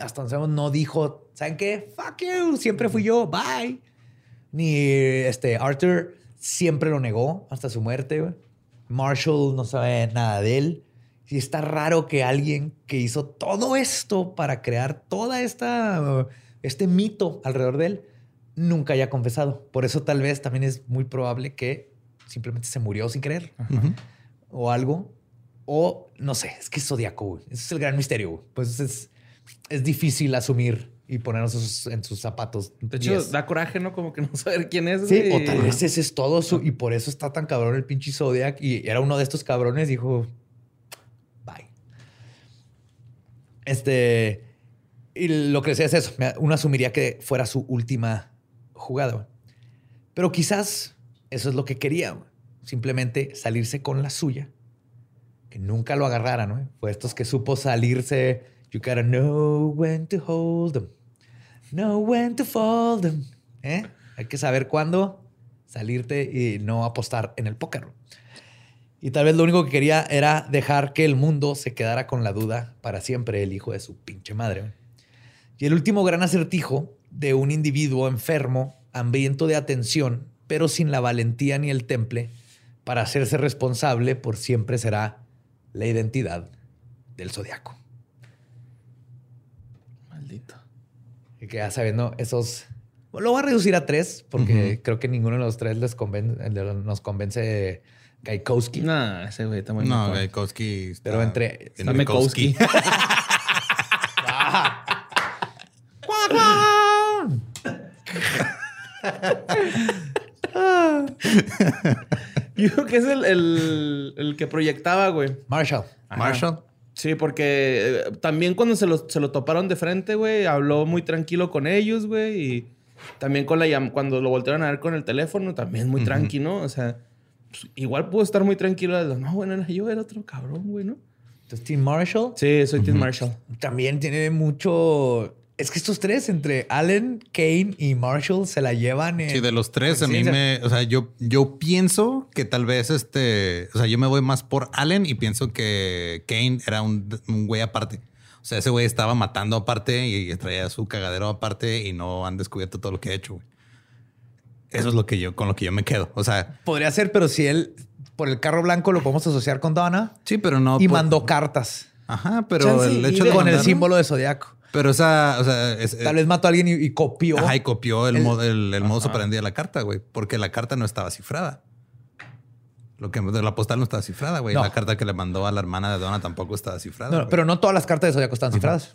hasta donde sabemos no dijo, ¿saben qué? Fuck you, siempre fui yo, bye. Ni este, Arthur siempre lo negó hasta su muerte. Marshall no sabe nada de él. Y está raro que alguien que hizo todo esto para crear toda esta este mito alrededor de él nunca haya confesado. Por eso tal vez también es muy probable que simplemente se murió sin querer o algo. O no sé, es que es zodiaco. Ese es el gran misterio. Pues es, es difícil asumir y ponernos en sus zapatos. De hecho, da coraje, ¿no? Como que no saber quién es. Sí, o tal vez ese es todo su, y por eso está tan cabrón el pinche Zodiac. Y era uno de estos cabrones, dijo, Este, y lo que decía es eso. Uno asumiría que fuera su última jugada. Pero quizás eso es lo que quería. Simplemente salirse con la suya. Que nunca lo agarraran. ¿no? Fue estos que supo salirse. You gotta know when to hold them. Know when to fold them. ¿Eh? Hay que saber cuándo salirte y no apostar en el póker. Y tal vez lo único que quería era dejar que el mundo se quedara con la duda para siempre, el hijo de su pinche madre. Y el último gran acertijo de un individuo enfermo, hambriento de atención, pero sin la valentía ni el temple para hacerse responsable por siempre será la identidad del zodiaco. Maldito. Y que ya sabiendo esos. Lo voy a reducir a tres, porque creo que ninguno de los tres les nos convence Gaikowski. No, ese güey está muy No, Gaikowski. Pero entre. Gaikowski. Yo creo que es el, el, el que proyectaba, güey. Marshall. Marshall. Sí, porque eh, también cuando se lo, se lo toparon de frente, güey, habló muy tranquilo con ellos, güey. Y también con la cuando lo voltearon a ver con el teléfono, también muy tranquilo, ¿no? O sea, pues, igual puedo estar muy tranquilo. No, bueno, era yo, era otro cabrón, güey, ¿no? ¿Entonces Tim Marshall? Sí, soy Tim Marshall. También tiene mucho... Es que estos tres, entre Allen, Kane y Marshall, se la llevan en... Sí, de los tres, a mí me... O sea, yo, yo pienso que tal vez este... O sea, yo me voy más por Allen y pienso que Kane era un, un güey aparte. O sea, ese güey estaba matando aparte y traía su cagadero aparte y no han descubierto todo lo que ha hecho, güey. Eso es lo que yo, con lo que yo me quedo. O sea. Podría ser, pero si él por el carro blanco lo podemos asociar con Donna. Sí, pero no. Y mandó cartas. Ajá, pero el hecho de. Con el símbolo de zodiaco. Pero esa, o sea, tal vez mató a alguien y, copió. Ajá, y copió el, modo, el, el modo de la carta, güey, porque la carta no estaba cifrada. Lo que de la postal no estaba cifrada, güey. La carta que le mandó a la hermana de Donna tampoco estaba cifrada. No, pero no todas las cartas de Zodiaco estaban cifradas.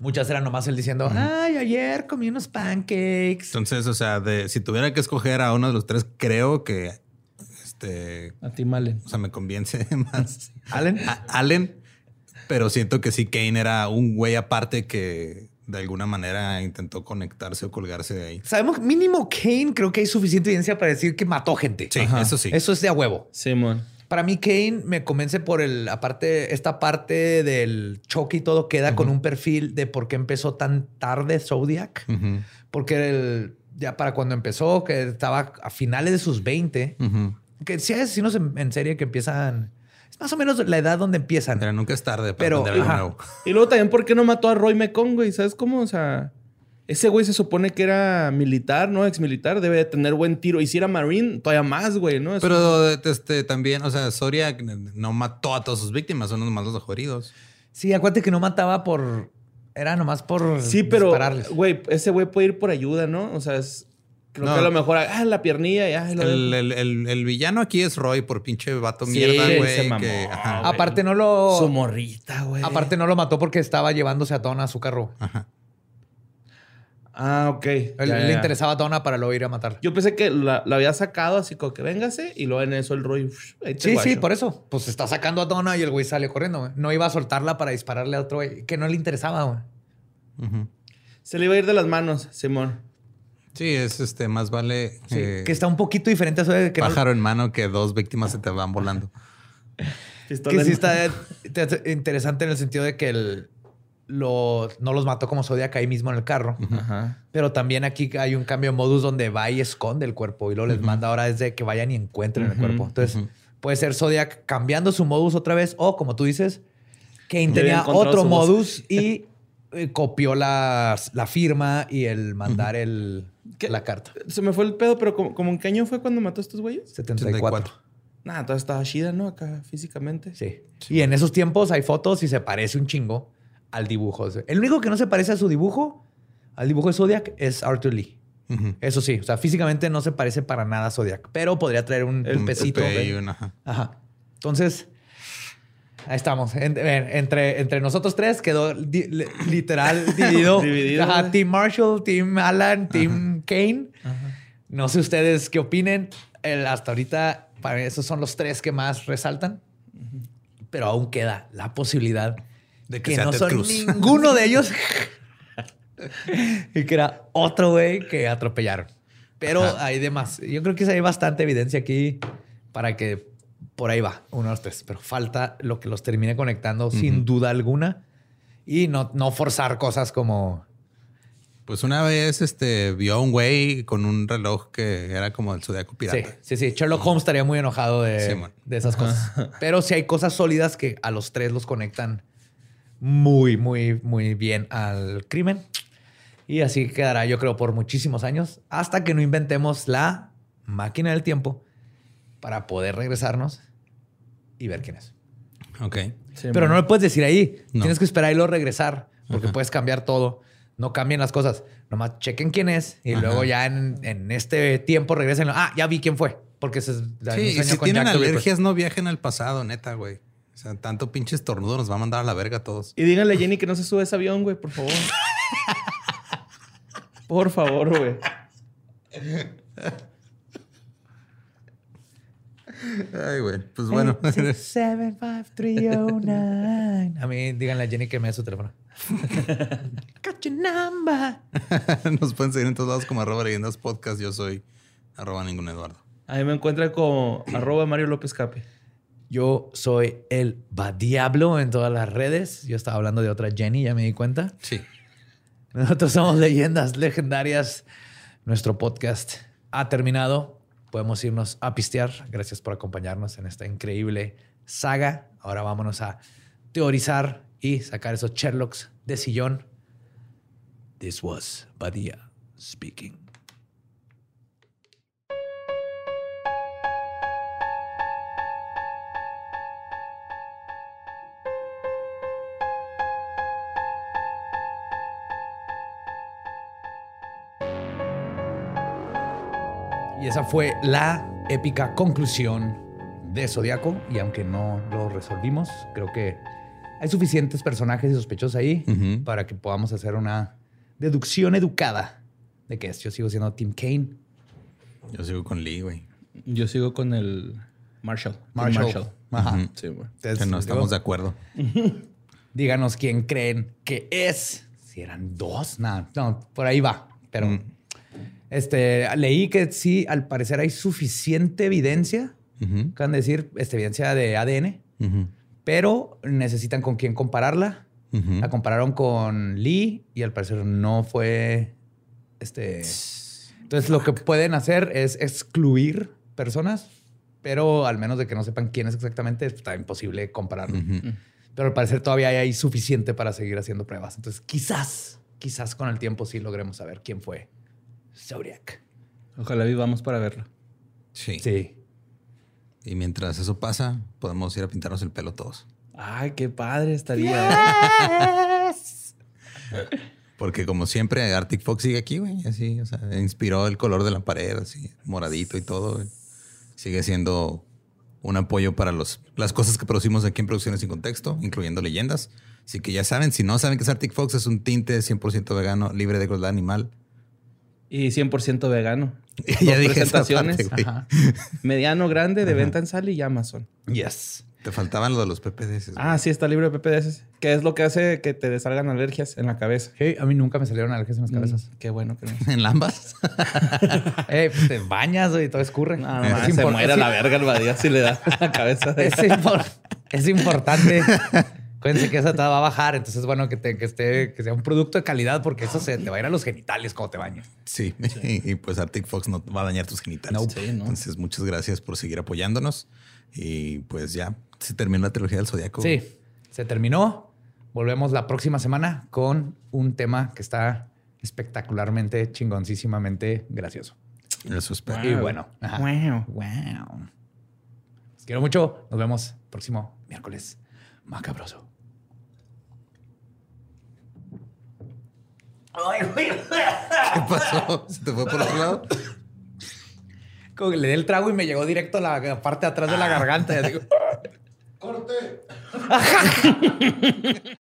Muchas eran nomás él diciendo, ay, ayer comí unos pancakes. Entonces, o sea, de, si tuviera que escoger a uno de los tres, creo que este. A Tim Allen. O sea, me convence más. Allen. Allen. Pero siento que sí, Kane era un güey aparte que de alguna manera intentó conectarse o colgarse de ahí. Sabemos, mínimo Kane, creo que hay suficiente evidencia para decir que mató gente. Sí, eso sí. Eso es de a huevo. Simón. Para mí, Kane me convence por el, aparte, esta parte del choque y todo queda con un perfil de por qué empezó tan tarde Zodiac. Porque el, ya para cuando empezó, que estaba a finales de sus 20, que si hay asesinos en, serie que empiezan. Es más o menos la edad donde empiezan. Pero nunca es tarde para pero, Y luego también, ¿por qué no mató a Roy Mekong, güey? ¿Sabes cómo? O sea. Ese güey se supone que era militar, ¿no? Ex militar, debe de tener buen tiro. Y si era marine, todavía más, güey, ¿no? Pero este, también, o sea, Soria no mató a todas sus víctimas, son más los jodidos. Sí, acuérdate que no mataba por. Era nomás por. Sí, pero. Güey, ese güey puede ir por ayuda, ¿no? O sea, es. Creo que a lo mejor, ah, la piernilla, ya. el, villano aquí es Roy por pinche vato mierda, güey. Aparte no lo. Su morrita, güey. Aparte no lo mató porque estaba llevándose a Tona a su carro. Ajá. Ah, ok. le interesaba a Donna para luego ir a matar. Yo pensé que la, había sacado así como que véngase y luego en eso el Roy. Sí, sí, por eso. Pues está sacando a Donna y el güey sale corriendo, güey. No iba a soltarla para dispararle a otro güey que no le interesaba, güey. Se le iba a ir de las manos, Simón. Sí, es este, más vale. que está un poquito diferente a eso de que. Pájaro en mano que dos víctimas se te van volando. que sí está interesante en el sentido de que el no los mató como Zodiac ahí mismo en el carro. Pero también aquí hay un cambio de modus donde va y esconde el cuerpo y lo les manda ahora desde que vayan y encuentren el cuerpo. Entonces puede ser Zodiac cambiando su modus otra vez o como tú dices, Kane tenía otro modus y eh, copió la, firma y el mandar el, la carta. Se me fue el pedo, pero como, en qué año fue cuando mató a estos güeyes? 74. Nada, todo estaba chida, ¿no? Acá físicamente. Sí. Y en esos tiempos hay fotos y se parece un chingo al dibujo. El único que no se parece a su dibujo, al dibujo de Zodiac, es Arthur Lee. Eso sí, o sea, físicamente no se parece para nada a Zodiac, pero podría traer un, el, pesito. ajá. Entonces, ahí estamos. entre, entre nosotros tres quedó literal dividido. dividido Team Marshall, Team Alan, Team Kane. No sé ustedes qué opinen. hasta ahorita, para esos son los tres que más resaltan. Pero aún queda la posibilidad de que, no son ninguno de ellos. y que era otro güey que atropellaron. Pero hay demás. Yo creo que hay bastante evidencia aquí para que por ahí va, uno de los tres. Pero falta lo que los termine conectando sin duda alguna. Y no, no forzar cosas como. Pues una vez este, vio a un güey con un reloj que era como el zodiaco pirata. Sí, sí, sí. Sherlock Holmes estaría muy enojado de, de esas cosas. Pero si hay cosas sólidas que a los tres los conectan muy, muy, muy bien al crimen. Y así quedará, yo creo, por muchísimos años, hasta que no inventemos la máquina del tiempo para poder regresarnos y ver quién es. Ok. Pero no le puedes decir ahí. Tienes que esperar y luego regresar, porque puedes cambiar todo. No cambien las cosas. Nomás chequen quién es y luego ya en, este tiempo regresen. Ah, ya vi quién fue. Porque se, sí, si tienen alergias, no viajen al pasado, neta, güey. O sea, tanto pinche estornudo nos va a mandar a la verga a todos. Y díganle a Jenny que no se sube ese avión, güey, por favor. por favor, güey. Ay, güey. Pues bueno. 75309. A mí, díganle a Jenny que me dé su teléfono. Got your number. Nos pueden seguir en todos lados como arroba leyendas podcast. Yo soy arroba ningún Eduardo. A mí me encuentra como arroba Mario López Cape. Yo soy el Diablo en todas las redes. Yo estaba hablando de otra Jenny, ya me di cuenta. Sí. Nosotros somos leyendas legendarias. Nuestro podcast ha terminado. Podemos irnos a pistear. Gracias por acompañarnos en esta increíble saga. Ahora vámonos a teorizar y sacar esos Sherlocks de sillón. This was Badia speaking. Y esa fue la épica conclusión de Zodíaco. Y aunque no lo resolvimos, creo que hay suficientes personajes y sospechosos ahí para que podamos hacer una deducción educada de que yo sigo siendo Tim Kane. Yo sigo con Lee, güey. Yo sigo con el Marshall. Marshall. Ajá. Sí, güey. que no estamos de acuerdo. Díganos quién creen que es. Si eran dos, nada. No, por ahí va. Pero mm. Este, leí que sí, al parecer hay suficiente evidencia, uh decir, esta evidencia de ADN, pero necesitan con quién compararla. La compararon con Lee y al parecer no fue este. Entonces lo que pueden hacer es excluir personas, pero al menos de que no sepan quién es exactamente, está imposible compararlo. Pero al parecer todavía hay suficiente para seguir haciendo pruebas. Entonces quizás, quizás con el tiempo sí logremos saber quién fue Zodiac. Ojalá vivamos para verlo. Sí. Sí. Y mientras eso pasa, podemos ir a pintarnos el pelo todos. Ay, qué padre estaría. Porque como siempre, Arctic Fox sigue aquí, güey. Así, o sea, inspiró el color de la pared, así, moradito y todo. Sigue siendo un apoyo para los, las cosas que producimos aquí en Producciones Sin Contexto, incluyendo leyendas. Así que ya saben, si no saben que es Arctic Fox, es un tinte 100% vegano, libre de crueldad animal Y 100% vegano. ya Dos dije esa presentaciones. parte. Ajá. Mediano, grande, de venta en Sally y Amazon. Yes. Te faltaban lo de los PPDs. güey. Ah, sí, está libre de PPDS. Que es lo que hace que te salgan alergias en la cabeza. Hey, a mí nunca me salieron alergias en las cabezas. Mm, qué bueno que no. ¿En ambas? Ey, pues te bañas y todo escurre. No, no, Es se muere a es- la verga el Badía si le da la cabeza. de- Es, impor- es importante. Acuérdense que esa te va a bajar, entonces es bueno que, te- que esté, que sea un producto de calidad porque eso se te va a ir a los genitales cuando te bañes. Sí. Y pues Arctic Fox no va a dañar tus genitales. No. Sí, ¿no? Entonces, muchas gracias por seguir apoyándonos. Y pues ya se terminó la trilogía del Zodíaco. Sí, se terminó. Volvemos la próxima semana con un tema que está espectacularmente, chingoncísimamente gracioso. Eso espero. Y bueno, ajá. Wow. Wow. Los quiero mucho. Nos vemos próximo miércoles. Macabroso. ¿Qué pasó? ¿Se te fue por otro lado? Como que le di el trago y me llegó directo a la parte de atrás de la garganta. Y así, ¡Corte!